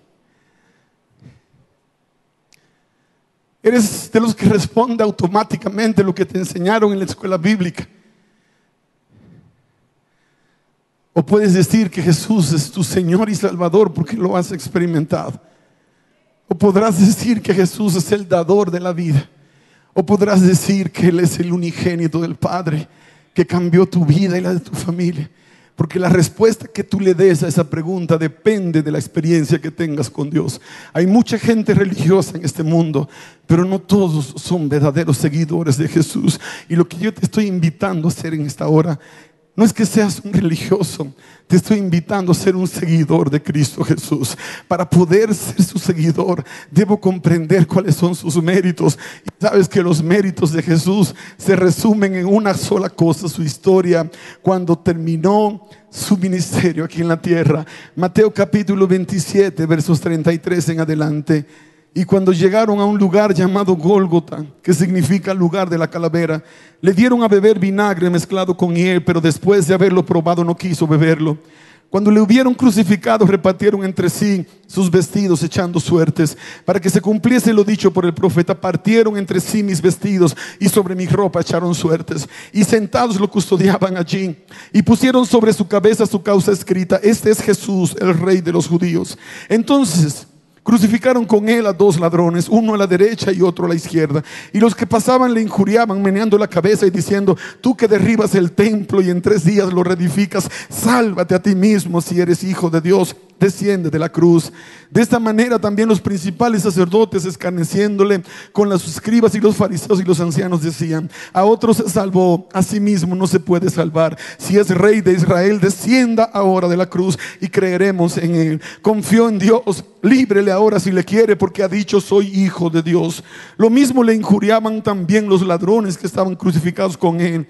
Eres de los que responde automáticamente lo que te enseñaron en la escuela bíblica. O puedes decir que Jesús es tu Señor y Salvador porque lo has experimentado. O podrás decir que Jesús es el dador de la vida. O podrás decir que Él es el unigénito del Padre que cambió tu vida y la de tu familia. Porque la respuesta que tú le des a esa pregunta depende de la experiencia que tengas con Dios. Hay mucha gente religiosa en este mundo, pero no todos son verdaderos seguidores de Jesús. Y lo que yo te estoy invitando a hacer en esta hora no es que seas un religioso, te estoy invitando a ser un seguidor de Cristo Jesús. Para poder ser su seguidor, debo comprender cuáles son sus méritos. Sabes que los méritos de Jesús se resumen en una sola cosa, su historia, cuando terminó su ministerio aquí en la tierra. Mateo capítulo 27, versos 33 en adelante. Y cuando llegaron a un lugar llamado Gólgota, que significa lugar de la calavera, le dieron a beber vinagre mezclado con hiel, pero después de haberlo probado no quiso beberlo. Cuando le hubieron crucificado, repartieron entre sí sus vestidos, echando suertes. Para que se cumpliese lo dicho por el profeta, partieron entre sí mis vestidos y sobre mi ropa echaron suertes. Y sentados lo custodiaban allí. Y pusieron sobre su cabeza su causa escrita, este es Jesús, el rey de los judíos. Entonces Crucificaron con él a dos ladrones, uno a la derecha y otro a la izquierda. Y los que pasaban le injuriaban, meneando la cabeza y diciendo, tú que derribas el templo y en tres días lo reedificas, sálvate a ti mismo si eres hijo de Dios desciende de la cruz. De esta manera también los principales sacerdotes, escarneciéndole con los escribas y los fariseos y los ancianos, decían, a otros se salvó, a sí mismo no se puede salvar. Si es rey de Israel, descienda ahora de la cruz y creeremos en él. Confió en Dios, líbrele ahora si le quiere, porque ha dicho, soy hijo de Dios. Lo mismo le injuriaban también los ladrones que estaban crucificados con él.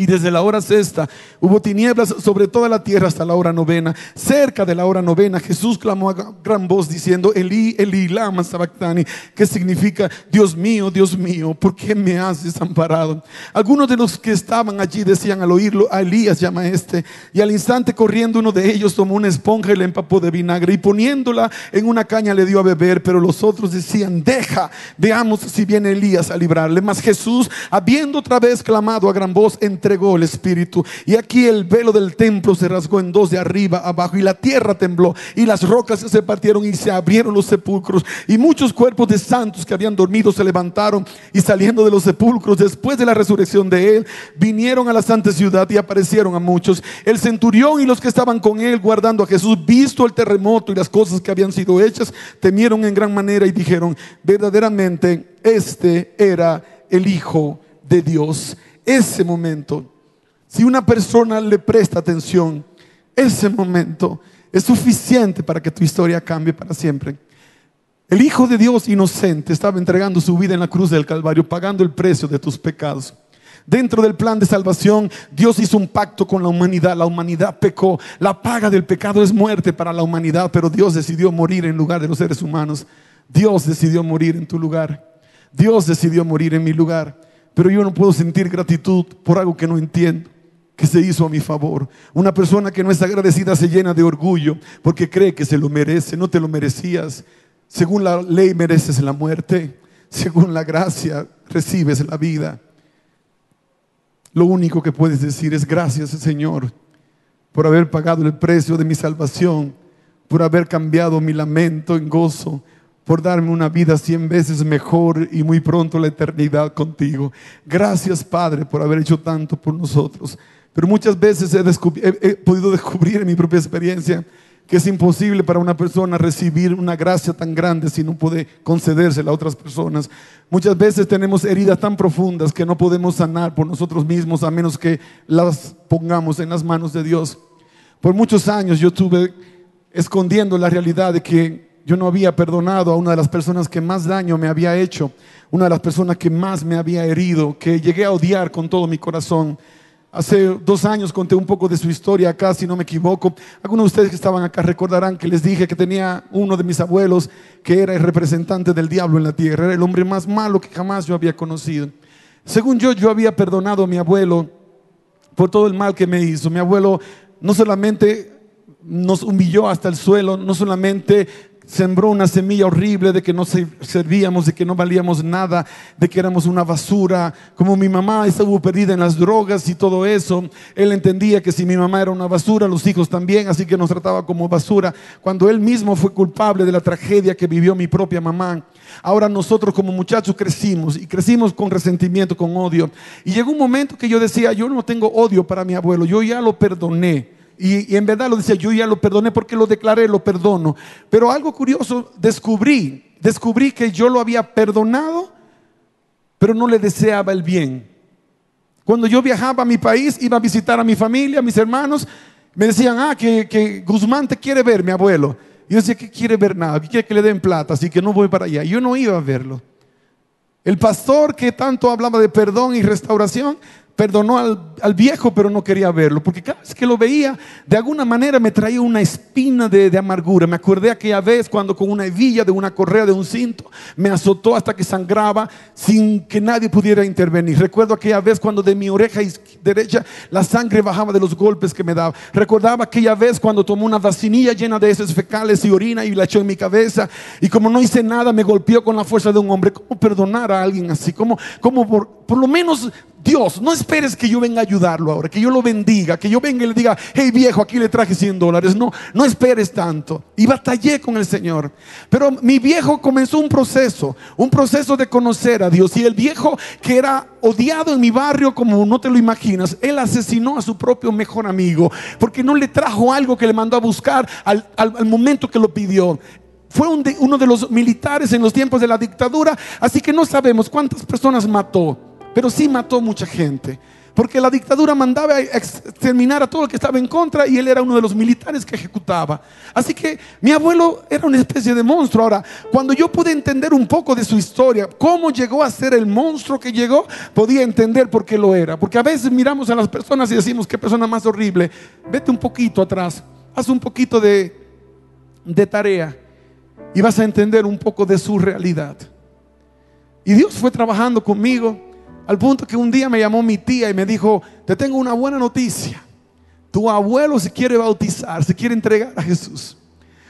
Y desde la hora sexta hubo tinieblas sobre toda la tierra hasta la hora novena. Cerca de la hora novena Jesús clamó a gran voz diciendo, Elí, Elí, lama sabactani, que significa, Dios mío, Dios mío, ¿por qué me has desamparado? Algunos de los que estaban allí decían al oírlo, a Elías llama este. Y al instante corriendo uno de ellos tomó una esponja y le empapó de vinagre y poniéndola en una caña le dio a beber, pero los otros decían, deja, veamos si viene Elías a librarle. Mas Jesús, habiendo otra vez clamado a gran voz, entre el Espíritu. Y aquí el velo del templo se rasgó en dos de arriba abajo y la tierra tembló y las rocas se partieron y se abrieron los sepulcros y muchos cuerpos de santos que habían dormido se levantaron y saliendo de los sepulcros después de la resurrección de él vinieron a la santa ciudad y aparecieron a muchos. El centurión y los que estaban con él guardando a Jesús, visto el terremoto y las cosas que habían sido hechas, temieron en gran manera y dijeron, verdaderamente este era el Hijo de Dios ese momento, si una persona le presta atención, ese momento es suficiente para que tu historia cambie para siempre. El Hijo de Dios inocente estaba entregando su vida en la cruz del Calvario, pagando el precio de tus pecados. Dentro del plan de salvación, Dios hizo un pacto con la humanidad. La humanidad pecó. La paga del pecado es muerte para la humanidad, pero Dios decidió morir en lugar de los seres humanos. Dios decidió morir en tu lugar. Dios decidió morir en mi lugar pero yo no puedo sentir gratitud por algo que no entiendo que se hizo a mi favor. Una persona que no es agradecida se llena de orgullo porque cree que se lo merece. No te lo merecías. Según la ley mereces la muerte. según la gracia recibes la vida. Lo único que puedes decir es gracias, Señor, por haber pagado el precio de mi salvación, por haber cambiado mi lamento en gozo, por darme una vida cien veces mejor y muy pronto la eternidad contigo. Gracias, Padre, por haber hecho tanto por nosotros. Pero muchas veces he, he podido descubrir en mi propia experiencia que es imposible para una persona recibir una gracia tan grande si no puede concedérsela a otras personas. Muchas veces tenemos heridas tan profundas que no podemos sanar por nosotros mismos a menos que las pongamos en las manos de Dios. Por muchos años yo estuve escondiendo la realidad de que yo no había perdonado a una de las personas que más daño me había hecho, una de las personas que más me había herido, que llegué a odiar con todo mi corazón. Hace dos años conté un poco de su historia acá, si no me equivoco. Algunos de ustedes que estaban acá recordarán que les dije que tenía uno de mis abuelos que era el representante del diablo en la tierra, era el hombre más malo que jamás yo había conocido. Según yo, yo había perdonado a mi abuelo por todo el mal que me hizo. Mi abuelo no solamente nos humilló hasta el suelo, no solamente sembró una semilla horrible de que no servíamos, de que no valíamos nada, de que éramos una basura. Como mi mamá estuvo perdida en las drogas y todo eso, él entendía que si mi mamá era una basura, los hijos también, así que nos trataba como basura. Cuando él mismo fue culpable de la tragedia que vivió mi propia mamá. Ahora nosotros como muchachos crecimos y crecimos con resentimiento, con odio. Y llegó un momento que yo decía, yo no tengo odio para mi abuelo, yo ya lo perdoné. Y, en verdad lo decía, yo ya lo perdoné porque lo declaré, lo perdono. Pero algo curioso, descubrí, descubrí que yo lo había perdonado, pero no le deseaba el bien. Cuando yo viajaba a mi país, iba a visitar a mi familia, a mis hermanos, me decían, ah, que, que Guzmán te quiere ver, mi abuelo. Yo decía, que quiere ver nada, que quiere que le den plata, así que no voy para allá. Yo no iba a verlo. El pastor que tanto hablaba de perdón y restauración, perdonó al, viejo, pero no quería verlo, porque cada vez que lo veía, de alguna manera me traía una espina de, amargura. Me acordé aquella vez cuando con una hebilla de una correa de un cinto me azotó hasta que sangraba sin que nadie pudiera intervenir. Recuerdo aquella vez cuando de mi oreja derecha la sangre bajaba de los golpes que me daba. Recordaba aquella vez cuando tomó una vacinilla llena de heces fecales y orina y la echó en mi cabeza y como no hice nada me golpeó con la fuerza de un hombre. ¿Cómo perdonar a alguien así? ¿Cómo, cómo por, por lo menos Dios, no esperes que yo venga a ayudarlo ahora, que yo lo bendiga, que yo venga y le diga, hey viejo, aquí le traje 100 dólares. No, no esperes tanto. Y batallé con el Señor. Pero mi viejo comenzó un proceso, un proceso de conocer a Dios. Y el viejo que era odiado en mi barrio como no te lo imaginas, él asesinó a su propio mejor amigo porque no le trajo algo que le mandó a buscar al, momento que lo pidió fue uno de los militares en los tiempos de la dictadura, así que no sabemos cuántas personas mató pero sí mató mucha gente. Porque la dictadura mandaba exterminar a todo el que estaba en contra y él era uno de los militares que ejecutaba. Así que mi abuelo era una especie de monstruo. Ahora, cuando yo pude entender un poco de su historia, cómo llegó a ser el monstruo que llegó, podía entender por qué lo era. Porque a veces miramos a las personas y decimos, qué persona más horrible. Vete un poquito atrás, haz un poquito de, de tarea y vas a entender un poco de su realidad. Y Dios fue trabajando conmigo al punto que un día me llamó mi tía y me dijo, te tengo una buena noticia. Tu abuelo se quiere bautizar, se quiere entregar a Jesús.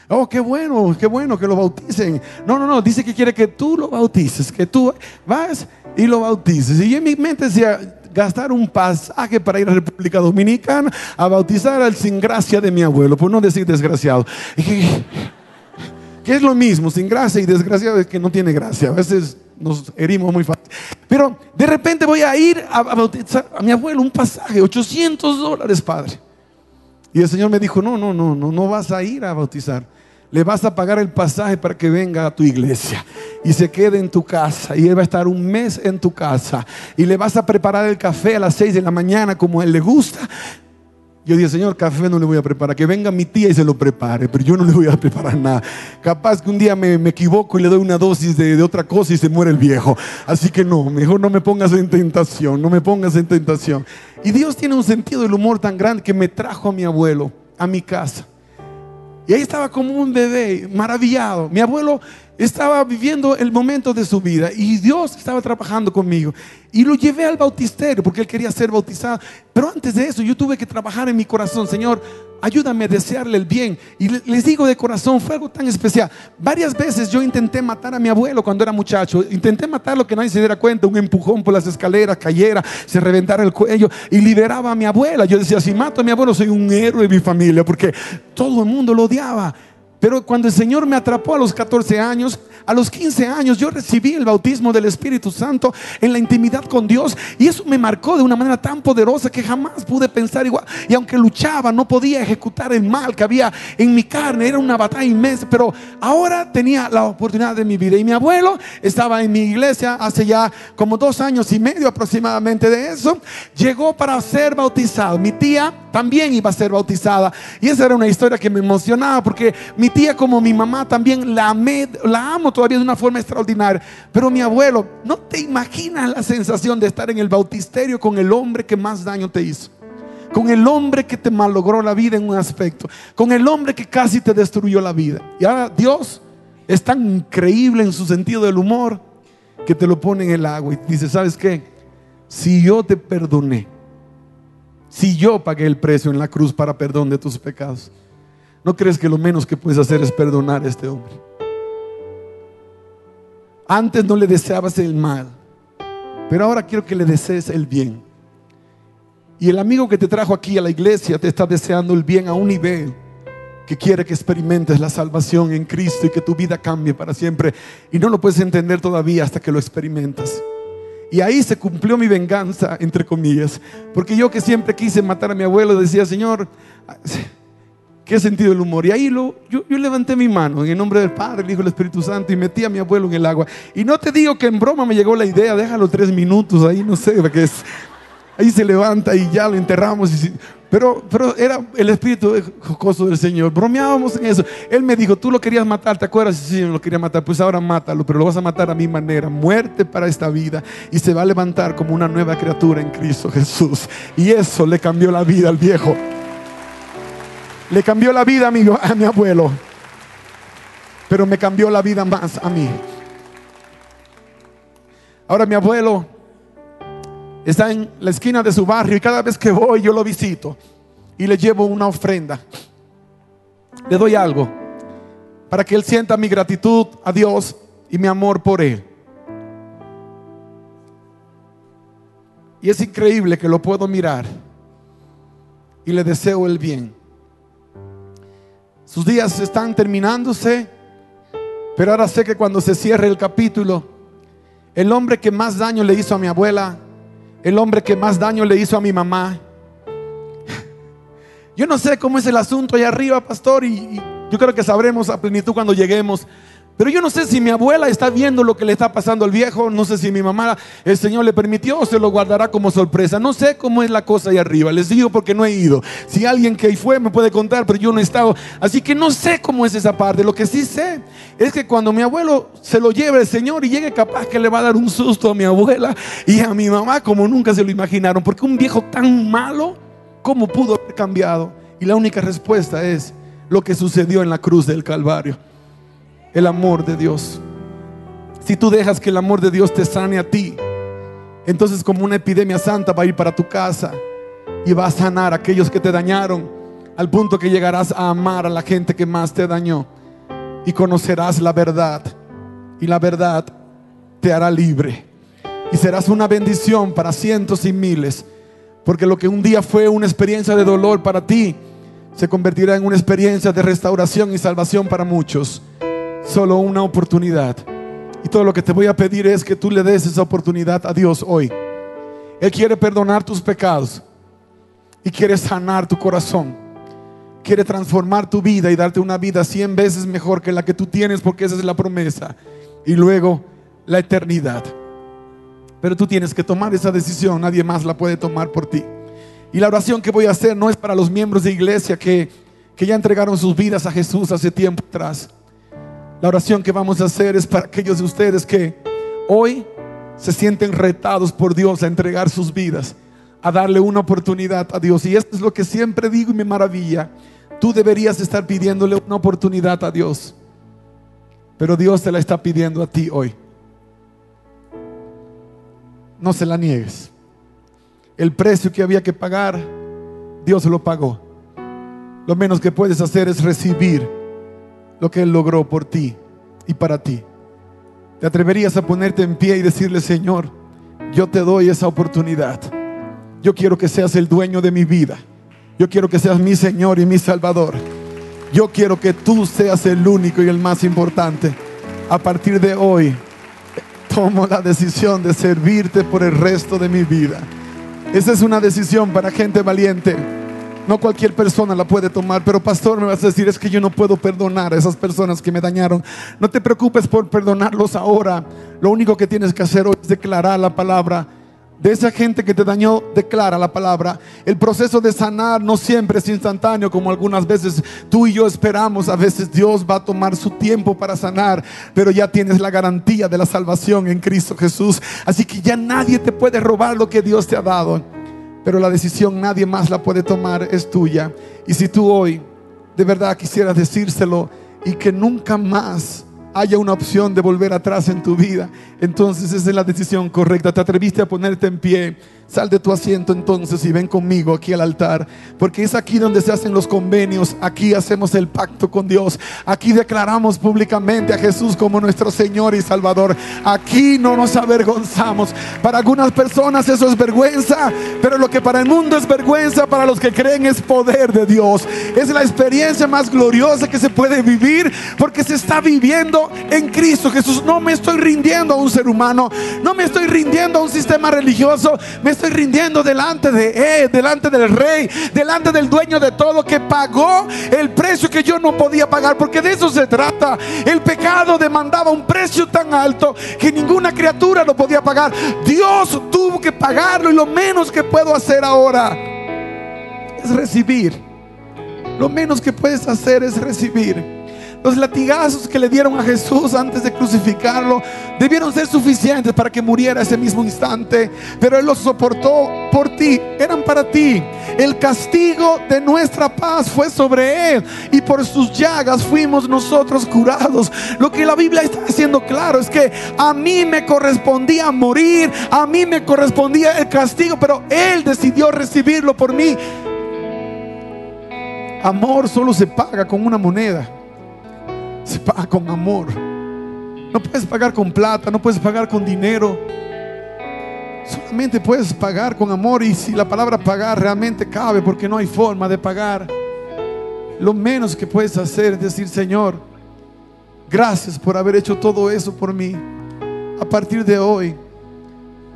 Oh, qué bueno, qué bueno que lo bauticen. No, no, no, dice que quiere que tú lo bautices, que tú vas y lo bautices. Y en mi mente decía, gastar un pasaje para ir a República Dominicana a bautizar al sin gracia de mi abuelo, por no decir desgraciado. Que es lo mismo, sin gracia y desgraciado es que no tiene gracia. A veces nos herimos muy fácil. Pero de repente voy a ir a, bautizar a mi abuelo un pasaje, 800 dólares, padre. Y el Señor me dijo, no, no, no, no, no vas a ir a bautizar. Le vas a pagar el pasaje para que venga a tu iglesia y se quede en tu casa. Y él va a estar un mes en tu casa. Y le vas a preparar el café a las 6 de la mañana como a él le gusta. Yo dije, Señor, café no le voy a preparar. Que venga mi tía y se lo prepare, pero yo no le voy a preparar nada. Capaz que un día me, equivoco y le doy una dosis de, otra cosa y se muere el viejo. Así que no, mejor no me pongas en tentación, no me pongas en tentación. Y Dios tiene un sentido del humor tan grande que me trajo a mi abuelo, a mi casa. Y ahí estaba como un bebé, maravillado. Mi abuelo estaba viviendo el momento de su vida y Dios estaba trabajando conmigo. Y lo llevé al bautisterio porque él quería ser bautizado. Pero antes de eso yo tuve que trabajar en mi corazón, Señor, ayúdame a desearle el bien. Y les digo de corazón, fue algo tan especial. Varias veces yo intenté matar a mi abuelo cuando era muchacho. Intenté matarlo que nadie se diera cuenta, un empujón por las escaleras, cayera, se reventara el cuello y liberaba a mi abuela. Yo decía, si mato a mi abuelo soy un héroe de mi familia porque todo el mundo lo odiaba. Pero cuando el Señor me atrapó a los 14 años, a los 15 años yo recibí el bautismo del Espíritu Santo en la intimidad con Dios y eso me marcó de una manera tan poderosa que jamás pude pensar igual. Y aunque luchaba, no podía ejecutar el mal que había en mi carne, era una batalla inmensa, pero ahora tenía la oportunidad de mi vida. Y mi abuelo estaba en mi iglesia hace ya como dos años y medio aproximadamente de eso, llegó para ser bautizado. Mi tía también iba a ser bautizada y esa era una historia que me emocionaba porque mi tía como mi mamá también la amé, la amo todavía de una forma extraordinaria. Pero mi abuelo, no te imaginas la sensación de estar en el bautisterio con el hombre que más daño te hizo. Con el hombre que te malogró la vida en un aspecto. Con el hombre que casi te destruyó la vida. Y ahora Dios es tan increíble en su sentido del humor que te lo pone en el agua y dice, ¿sabes qué? Si yo te perdoné, si yo pagué el precio en la cruz para perdón de tus pecados, ¿No crees que lo menos que puedes hacer es perdonar a este hombre? Antes no le deseabas el mal, pero ahora quiero que le desees el bien. Y el amigo que te trajo aquí a la iglesia te está deseando el bien a un nivel que quiere que experimentes la salvación en Cristo y que tu vida cambie para siempre. Y no lo puedes entender todavía hasta que lo experimentas. Y ahí se cumplió mi venganza, entre comillas. Porque yo que siempre quise matar a mi abuelo, decía, Señor, ¿Qué sentido el humor? Y ahí lo, yo, levanté mi mano en el nombre del Padre, el Hijo el Espíritu Santo y metí a mi abuelo en el agua. Y no te digo que en broma me llegó la idea, déjalo tres minutos ahí, no sé, porque es, ahí se levanta y ya lo enterramos. pero, pero era el espíritu jocoso del Señor. Bromeábamos en eso. Él me dijo, tú lo querías matar, ¿te acuerdas? Sí, yo lo quería matar. Pues ahora mátalo, pero lo vas a matar a mi manera. Muerte para esta vida. Y se va a levantar como una nueva criatura en Cristo Jesús. Y eso le cambió la vida al viejo. Le cambió la vida a mi, a mi abuelo, pero me cambió la vida más a mí. Ahora mi abuelo está en la esquina de su barrio y cada vez que voy yo lo visito y le llevo una ofrenda. Le doy algo para que él sienta mi gratitud a Dios y mi amor por él. Y es increíble que lo puedo mirar y le deseo el bien. Sus días están terminándose, pero ahora sé que cuando se cierre el capítulo, el hombre que más daño le hizo a mi abuela, el hombre que más daño le hizo a mi mamá, yo no sé cómo es el asunto allá arriba, pastor, y, yo creo que sabremos a plenitud cuando lleguemos. Pero yo no sé si mi abuela está viendo lo que le está pasando al viejo, no sé si mi mamá, el Señor le permitió o se lo guardará como sorpresa. No sé cómo es la cosa ahí arriba, les digo porque no he ido. Si alguien que ahí fue me puede contar, pero yo no he estado. Así que no sé cómo es esa parte. Lo que sí sé es que cuando mi abuelo se lo lleve el Señor y llegue capaz que le va a dar un susto a mi abuela y a mi mamá como nunca se lo imaginaron. Porque un viejo tan malo, ¿cómo pudo haber cambiado? Y la única respuesta es lo que sucedió en la cruz del Calvario el amor de Dios. Si tú dejas que el amor de Dios te sane a ti, entonces como una epidemia santa va a ir para tu casa y va a sanar a aquellos que te dañaron, al punto que llegarás a amar a la gente que más te dañó y conocerás la verdad. Y la verdad te hará libre. Y serás una bendición para cientos y miles, porque lo que un día fue una experiencia de dolor para ti, se convertirá en una experiencia de restauración y salvación para muchos solo una oportunidad. Y todo lo que te voy a pedir es que tú le des esa oportunidad a Dios hoy. Él quiere perdonar tus pecados y quiere sanar tu corazón. Quiere transformar tu vida y darte una vida cien veces mejor que la que tú tienes porque esa es la promesa. Y luego la eternidad. Pero tú tienes que tomar esa decisión, nadie más la puede tomar por ti. Y la oración que voy a hacer no es para los miembros de iglesia que, que ya entregaron sus vidas a Jesús hace tiempo atrás. La oración que vamos a hacer es para aquellos de ustedes que hoy se sienten retados por Dios a entregar sus vidas, a darle una oportunidad a Dios. Y esto es lo que siempre digo y me maravilla. Tú deberías estar pidiéndole una oportunidad a Dios. Pero Dios te la está pidiendo a ti hoy. No se la niegues. El precio que había que pagar, Dios lo pagó. Lo menos que puedes hacer es recibir lo que Él logró por ti y para ti. ¿Te atreverías a ponerte en pie y decirle, Señor, yo te doy esa oportunidad? Yo quiero que seas el dueño de mi vida. Yo quiero que seas mi Señor y mi Salvador. Yo quiero que tú seas el único y el más importante. A partir de hoy, tomo la decisión de servirte por el resto de mi vida. Esa es una decisión para gente valiente. No cualquier persona la puede tomar, pero pastor, me vas a decir, es que yo no puedo perdonar a esas personas que me dañaron. No te preocupes por perdonarlos ahora. Lo único que tienes que hacer hoy es declarar la palabra de esa gente que te dañó, declara la palabra. El proceso de sanar no siempre es instantáneo, como algunas veces tú y yo esperamos. A veces Dios va a tomar su tiempo para sanar, pero ya tienes la garantía de la salvación en Cristo Jesús. Así que ya nadie te puede robar lo que Dios te ha dado. Pero la decisión nadie más la puede tomar, es tuya. Y si tú hoy de verdad quisieras decírselo y que nunca más haya una opción de volver atrás en tu vida, entonces esa es la decisión correcta. Te atreviste a ponerte en pie Sal de tu asiento entonces y ven conmigo aquí al altar, porque es aquí donde se hacen los convenios, aquí hacemos el pacto con Dios, aquí declaramos públicamente a Jesús como nuestro Señor y Salvador, aquí no nos avergonzamos. Para algunas personas eso es vergüenza, pero lo que para el mundo es vergüenza, para los que creen es poder de Dios. Es la experiencia más gloriosa que se puede vivir, porque se está viviendo en Cristo Jesús. No me estoy rindiendo a un ser humano, no me estoy rindiendo a un sistema religioso, estoy rindiendo delante de Él, delante del Rey, delante del dueño de todo que pagó el precio que yo no podía pagar, porque de eso se trata. El pecado demandaba un precio tan alto que ninguna criatura lo podía pagar. Dios tuvo que pagarlo y lo menos que puedo hacer ahora es recibir. Lo menos que puedes hacer es recibir. Los latigazos que le dieron a Jesús antes de crucificarlo debieron ser suficientes para que muriera ese mismo instante. Pero Él los soportó por ti, eran para ti. El castigo de nuestra paz fue sobre Él y por sus llagas fuimos nosotros curados. Lo que la Biblia está haciendo claro es que a mí me correspondía morir, a mí me correspondía el castigo, pero Él decidió recibirlo por mí. Amor solo se paga con una moneda paga con amor. No puedes pagar con plata, no puedes pagar con dinero. Solamente puedes pagar con amor y si la palabra pagar realmente cabe porque no hay forma de pagar, lo menos que puedes hacer es decir, Señor, gracias por haber hecho todo eso por mí. A partir de hoy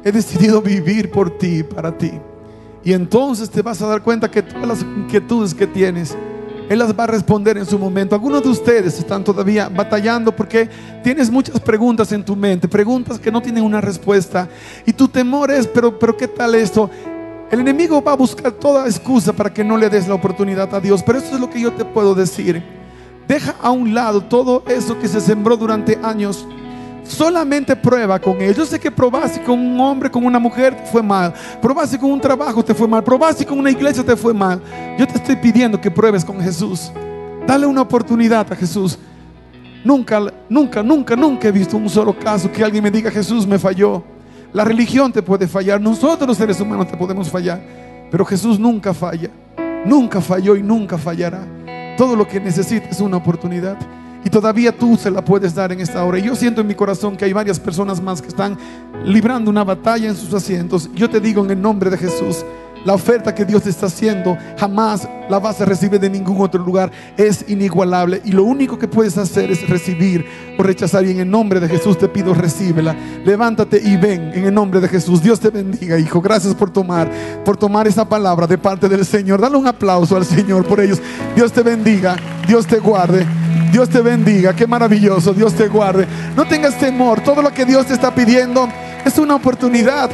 he decidido vivir por ti, para ti. Y entonces te vas a dar cuenta que todas las inquietudes que tienes, él las va a responder en su momento. Algunos de ustedes están todavía batallando porque tienes muchas preguntas en tu mente, preguntas que no tienen una respuesta. Y tu temor es, pero, pero ¿qué tal esto? El enemigo va a buscar toda excusa para que no le des la oportunidad a Dios. Pero eso es lo que yo te puedo decir. Deja a un lado todo eso que se sembró durante años Solamente prueba con ellos. Yo sé que probaste con un hombre, con una mujer, fue mal. Probaste con un trabajo, te fue mal. Probaste con una iglesia, te fue mal. Yo te estoy pidiendo que pruebes con Jesús. Dale una oportunidad a Jesús. Nunca, nunca, nunca, nunca he visto un solo caso que alguien me diga Jesús me falló. La religión te puede fallar, nosotros los seres humanos te podemos fallar, pero Jesús nunca falla, nunca falló y nunca fallará. Todo lo que necesitas es una oportunidad. Y todavía tú se la puedes dar en esta hora. Y yo siento en mi corazón que hay varias personas más que están librando una batalla en sus asientos. Yo te digo en el nombre de Jesús, la oferta que Dios te está haciendo jamás la vas a recibir de ningún otro lugar. Es inigualable. Y lo único que puedes hacer es recibir o rechazar. Y en el nombre de Jesús te pido, recíbela. Levántate y ven en el nombre de Jesús. Dios te bendiga, hijo. Gracias por tomar, por tomar esa palabra de parte del Señor. Dale un aplauso al Señor por ellos. Dios te bendiga. Dios te guarde. Dios te bendiga, qué maravilloso, Dios te guarde. No tengas temor, todo lo que Dios te está pidiendo es una oportunidad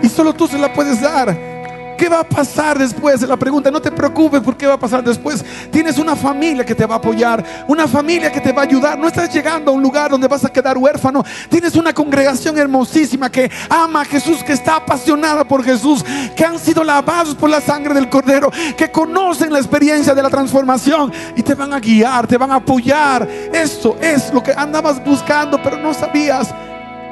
y solo tú se la puedes dar. ¿Qué va a pasar después? La pregunta, no te preocupes por qué va a pasar después. Tienes una familia que te va a apoyar, una familia que te va a ayudar. No estás llegando a un lugar donde vas a quedar huérfano. Tienes una congregación hermosísima que ama a Jesús, que está apasionada por Jesús, que han sido lavados por la sangre del Cordero, que conocen la experiencia de la transformación y te van a guiar, te van a apoyar. Esto es lo que andabas buscando, pero no sabías.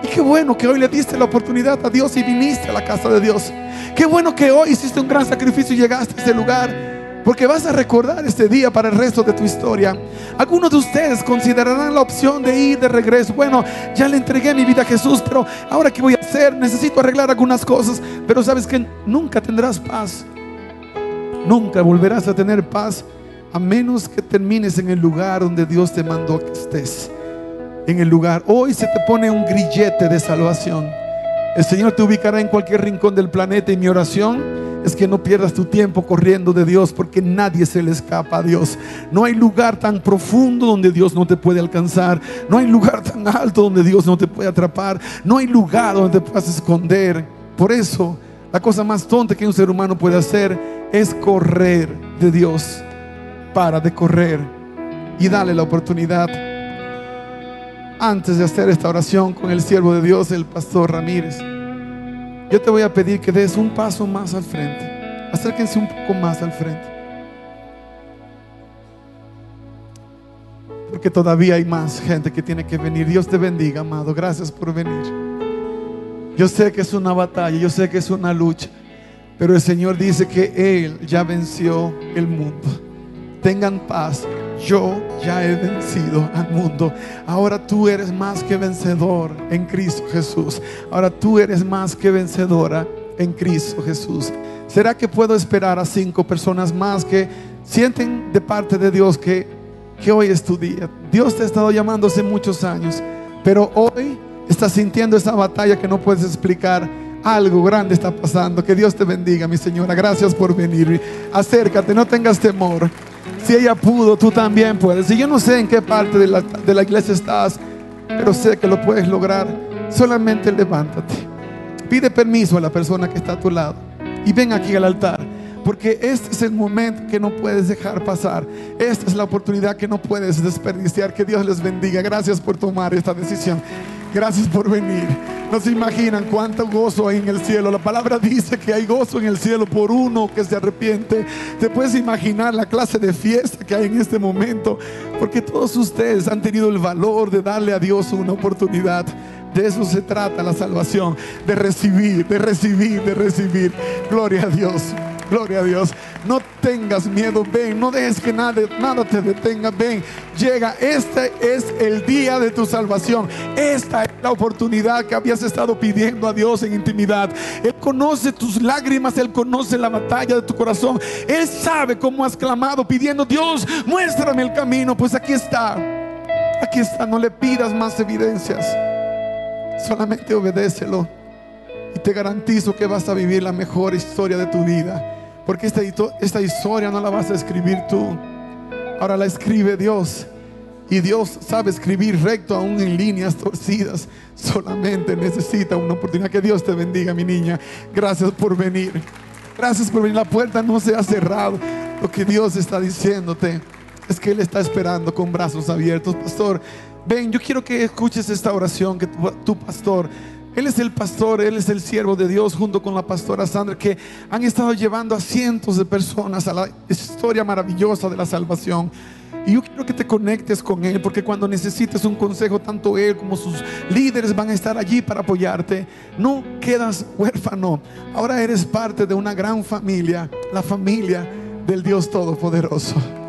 Y qué bueno que hoy le diste la oportunidad a Dios y viniste a la casa de Dios. Qué bueno que hoy hiciste un gran sacrificio y llegaste a este lugar. Porque vas a recordar este día para el resto de tu historia. Algunos de ustedes considerarán la opción de ir de regreso. Bueno, ya le entregué mi vida a Jesús, pero ahora qué voy a hacer? Necesito arreglar algunas cosas. Pero sabes que nunca tendrás paz. Nunca volverás a tener paz a menos que termines en el lugar donde Dios te mandó que estés. En el lugar. Hoy se te pone un grillete de salvación. El Señor te ubicará en cualquier rincón del planeta y mi oración es que no pierdas tu tiempo corriendo de Dios porque nadie se le escapa a Dios. No hay lugar tan profundo donde Dios no te puede alcanzar. No hay lugar tan alto donde Dios no te puede atrapar. No hay lugar donde te puedas esconder. Por eso, la cosa más tonta que un ser humano puede hacer es correr de Dios. Para de correr y dale la oportunidad antes de hacer esta oración con el siervo de Dios, el pastor Ramírez, yo te voy a pedir que des un paso más al frente. Acérquense un poco más al frente. Porque todavía hay más gente que tiene que venir. Dios te bendiga, amado. Gracias por venir. Yo sé que es una batalla, yo sé que es una lucha, pero el Señor dice que Él ya venció el mundo. Tengan paz yo ya he vencido al mundo. Ahora tú eres más que vencedor en Cristo Jesús. Ahora tú eres más que vencedora en Cristo Jesús. ¿Será que puedo esperar a cinco personas más que sienten de parte de Dios que, que hoy es tu día? Dios te ha estado llamando hace muchos años, pero hoy estás sintiendo esa batalla que no puedes explicar. Algo grande está pasando. Que Dios te bendiga, mi señora. Gracias por venir. Acércate, no tengas temor. Si ella pudo, tú también puedes. Y yo no sé en qué parte de la, de la iglesia estás, pero sé que lo puedes lograr. Solamente levántate. Pide permiso a la persona que está a tu lado y ven aquí al altar. Porque este es el momento que no puedes dejar pasar. Esta es la oportunidad que no puedes desperdiciar. Que Dios les bendiga. Gracias por tomar esta decisión. Gracias por venir. No se imaginan cuánto gozo hay en el cielo. La palabra dice que hay gozo en el cielo por uno que se arrepiente. Te puedes imaginar la clase de fiesta que hay en este momento. Porque todos ustedes han tenido el valor de darle a Dios una oportunidad. De eso se trata la salvación. De recibir, de recibir, de recibir. Gloria a Dios. Gloria a Dios. No tengas miedo, ven. No dejes que nada, nada te detenga, ven. Llega, este es el día de tu salvación. Esta es la oportunidad que habías estado pidiendo a Dios en intimidad. Él conoce tus lágrimas, Él conoce la batalla de tu corazón. Él sabe cómo has clamado pidiendo, Dios, muéstrame el camino. Pues aquí está. Aquí está, no le pidas más evidencias. Solamente obedécelo. Y te garantizo que vas a vivir la mejor historia de tu vida. Porque esta, historia no la vas a escribir tú. Ahora la escribe Dios. Y Dios sabe escribir recto aún en líneas torcidas. Solamente necesita una oportunidad. Que Dios te bendiga, mi niña. Gracias por venir. Gracias por venir. La puerta no se ha cerrado. Lo que Dios está diciéndote es que Él está esperando con brazos abiertos. Pastor, ven, yo quiero que escuches esta oración que tu, pastor él es el pastor, Él es el siervo de Dios junto con la pastora Sandra que han estado llevando a cientos de personas a la historia maravillosa de la salvación. Y yo quiero que te conectes con Él porque cuando necesites un consejo, tanto Él como sus líderes van a estar allí para apoyarte. No quedas huérfano. Ahora eres parte de una gran familia, la familia del Dios Todopoderoso.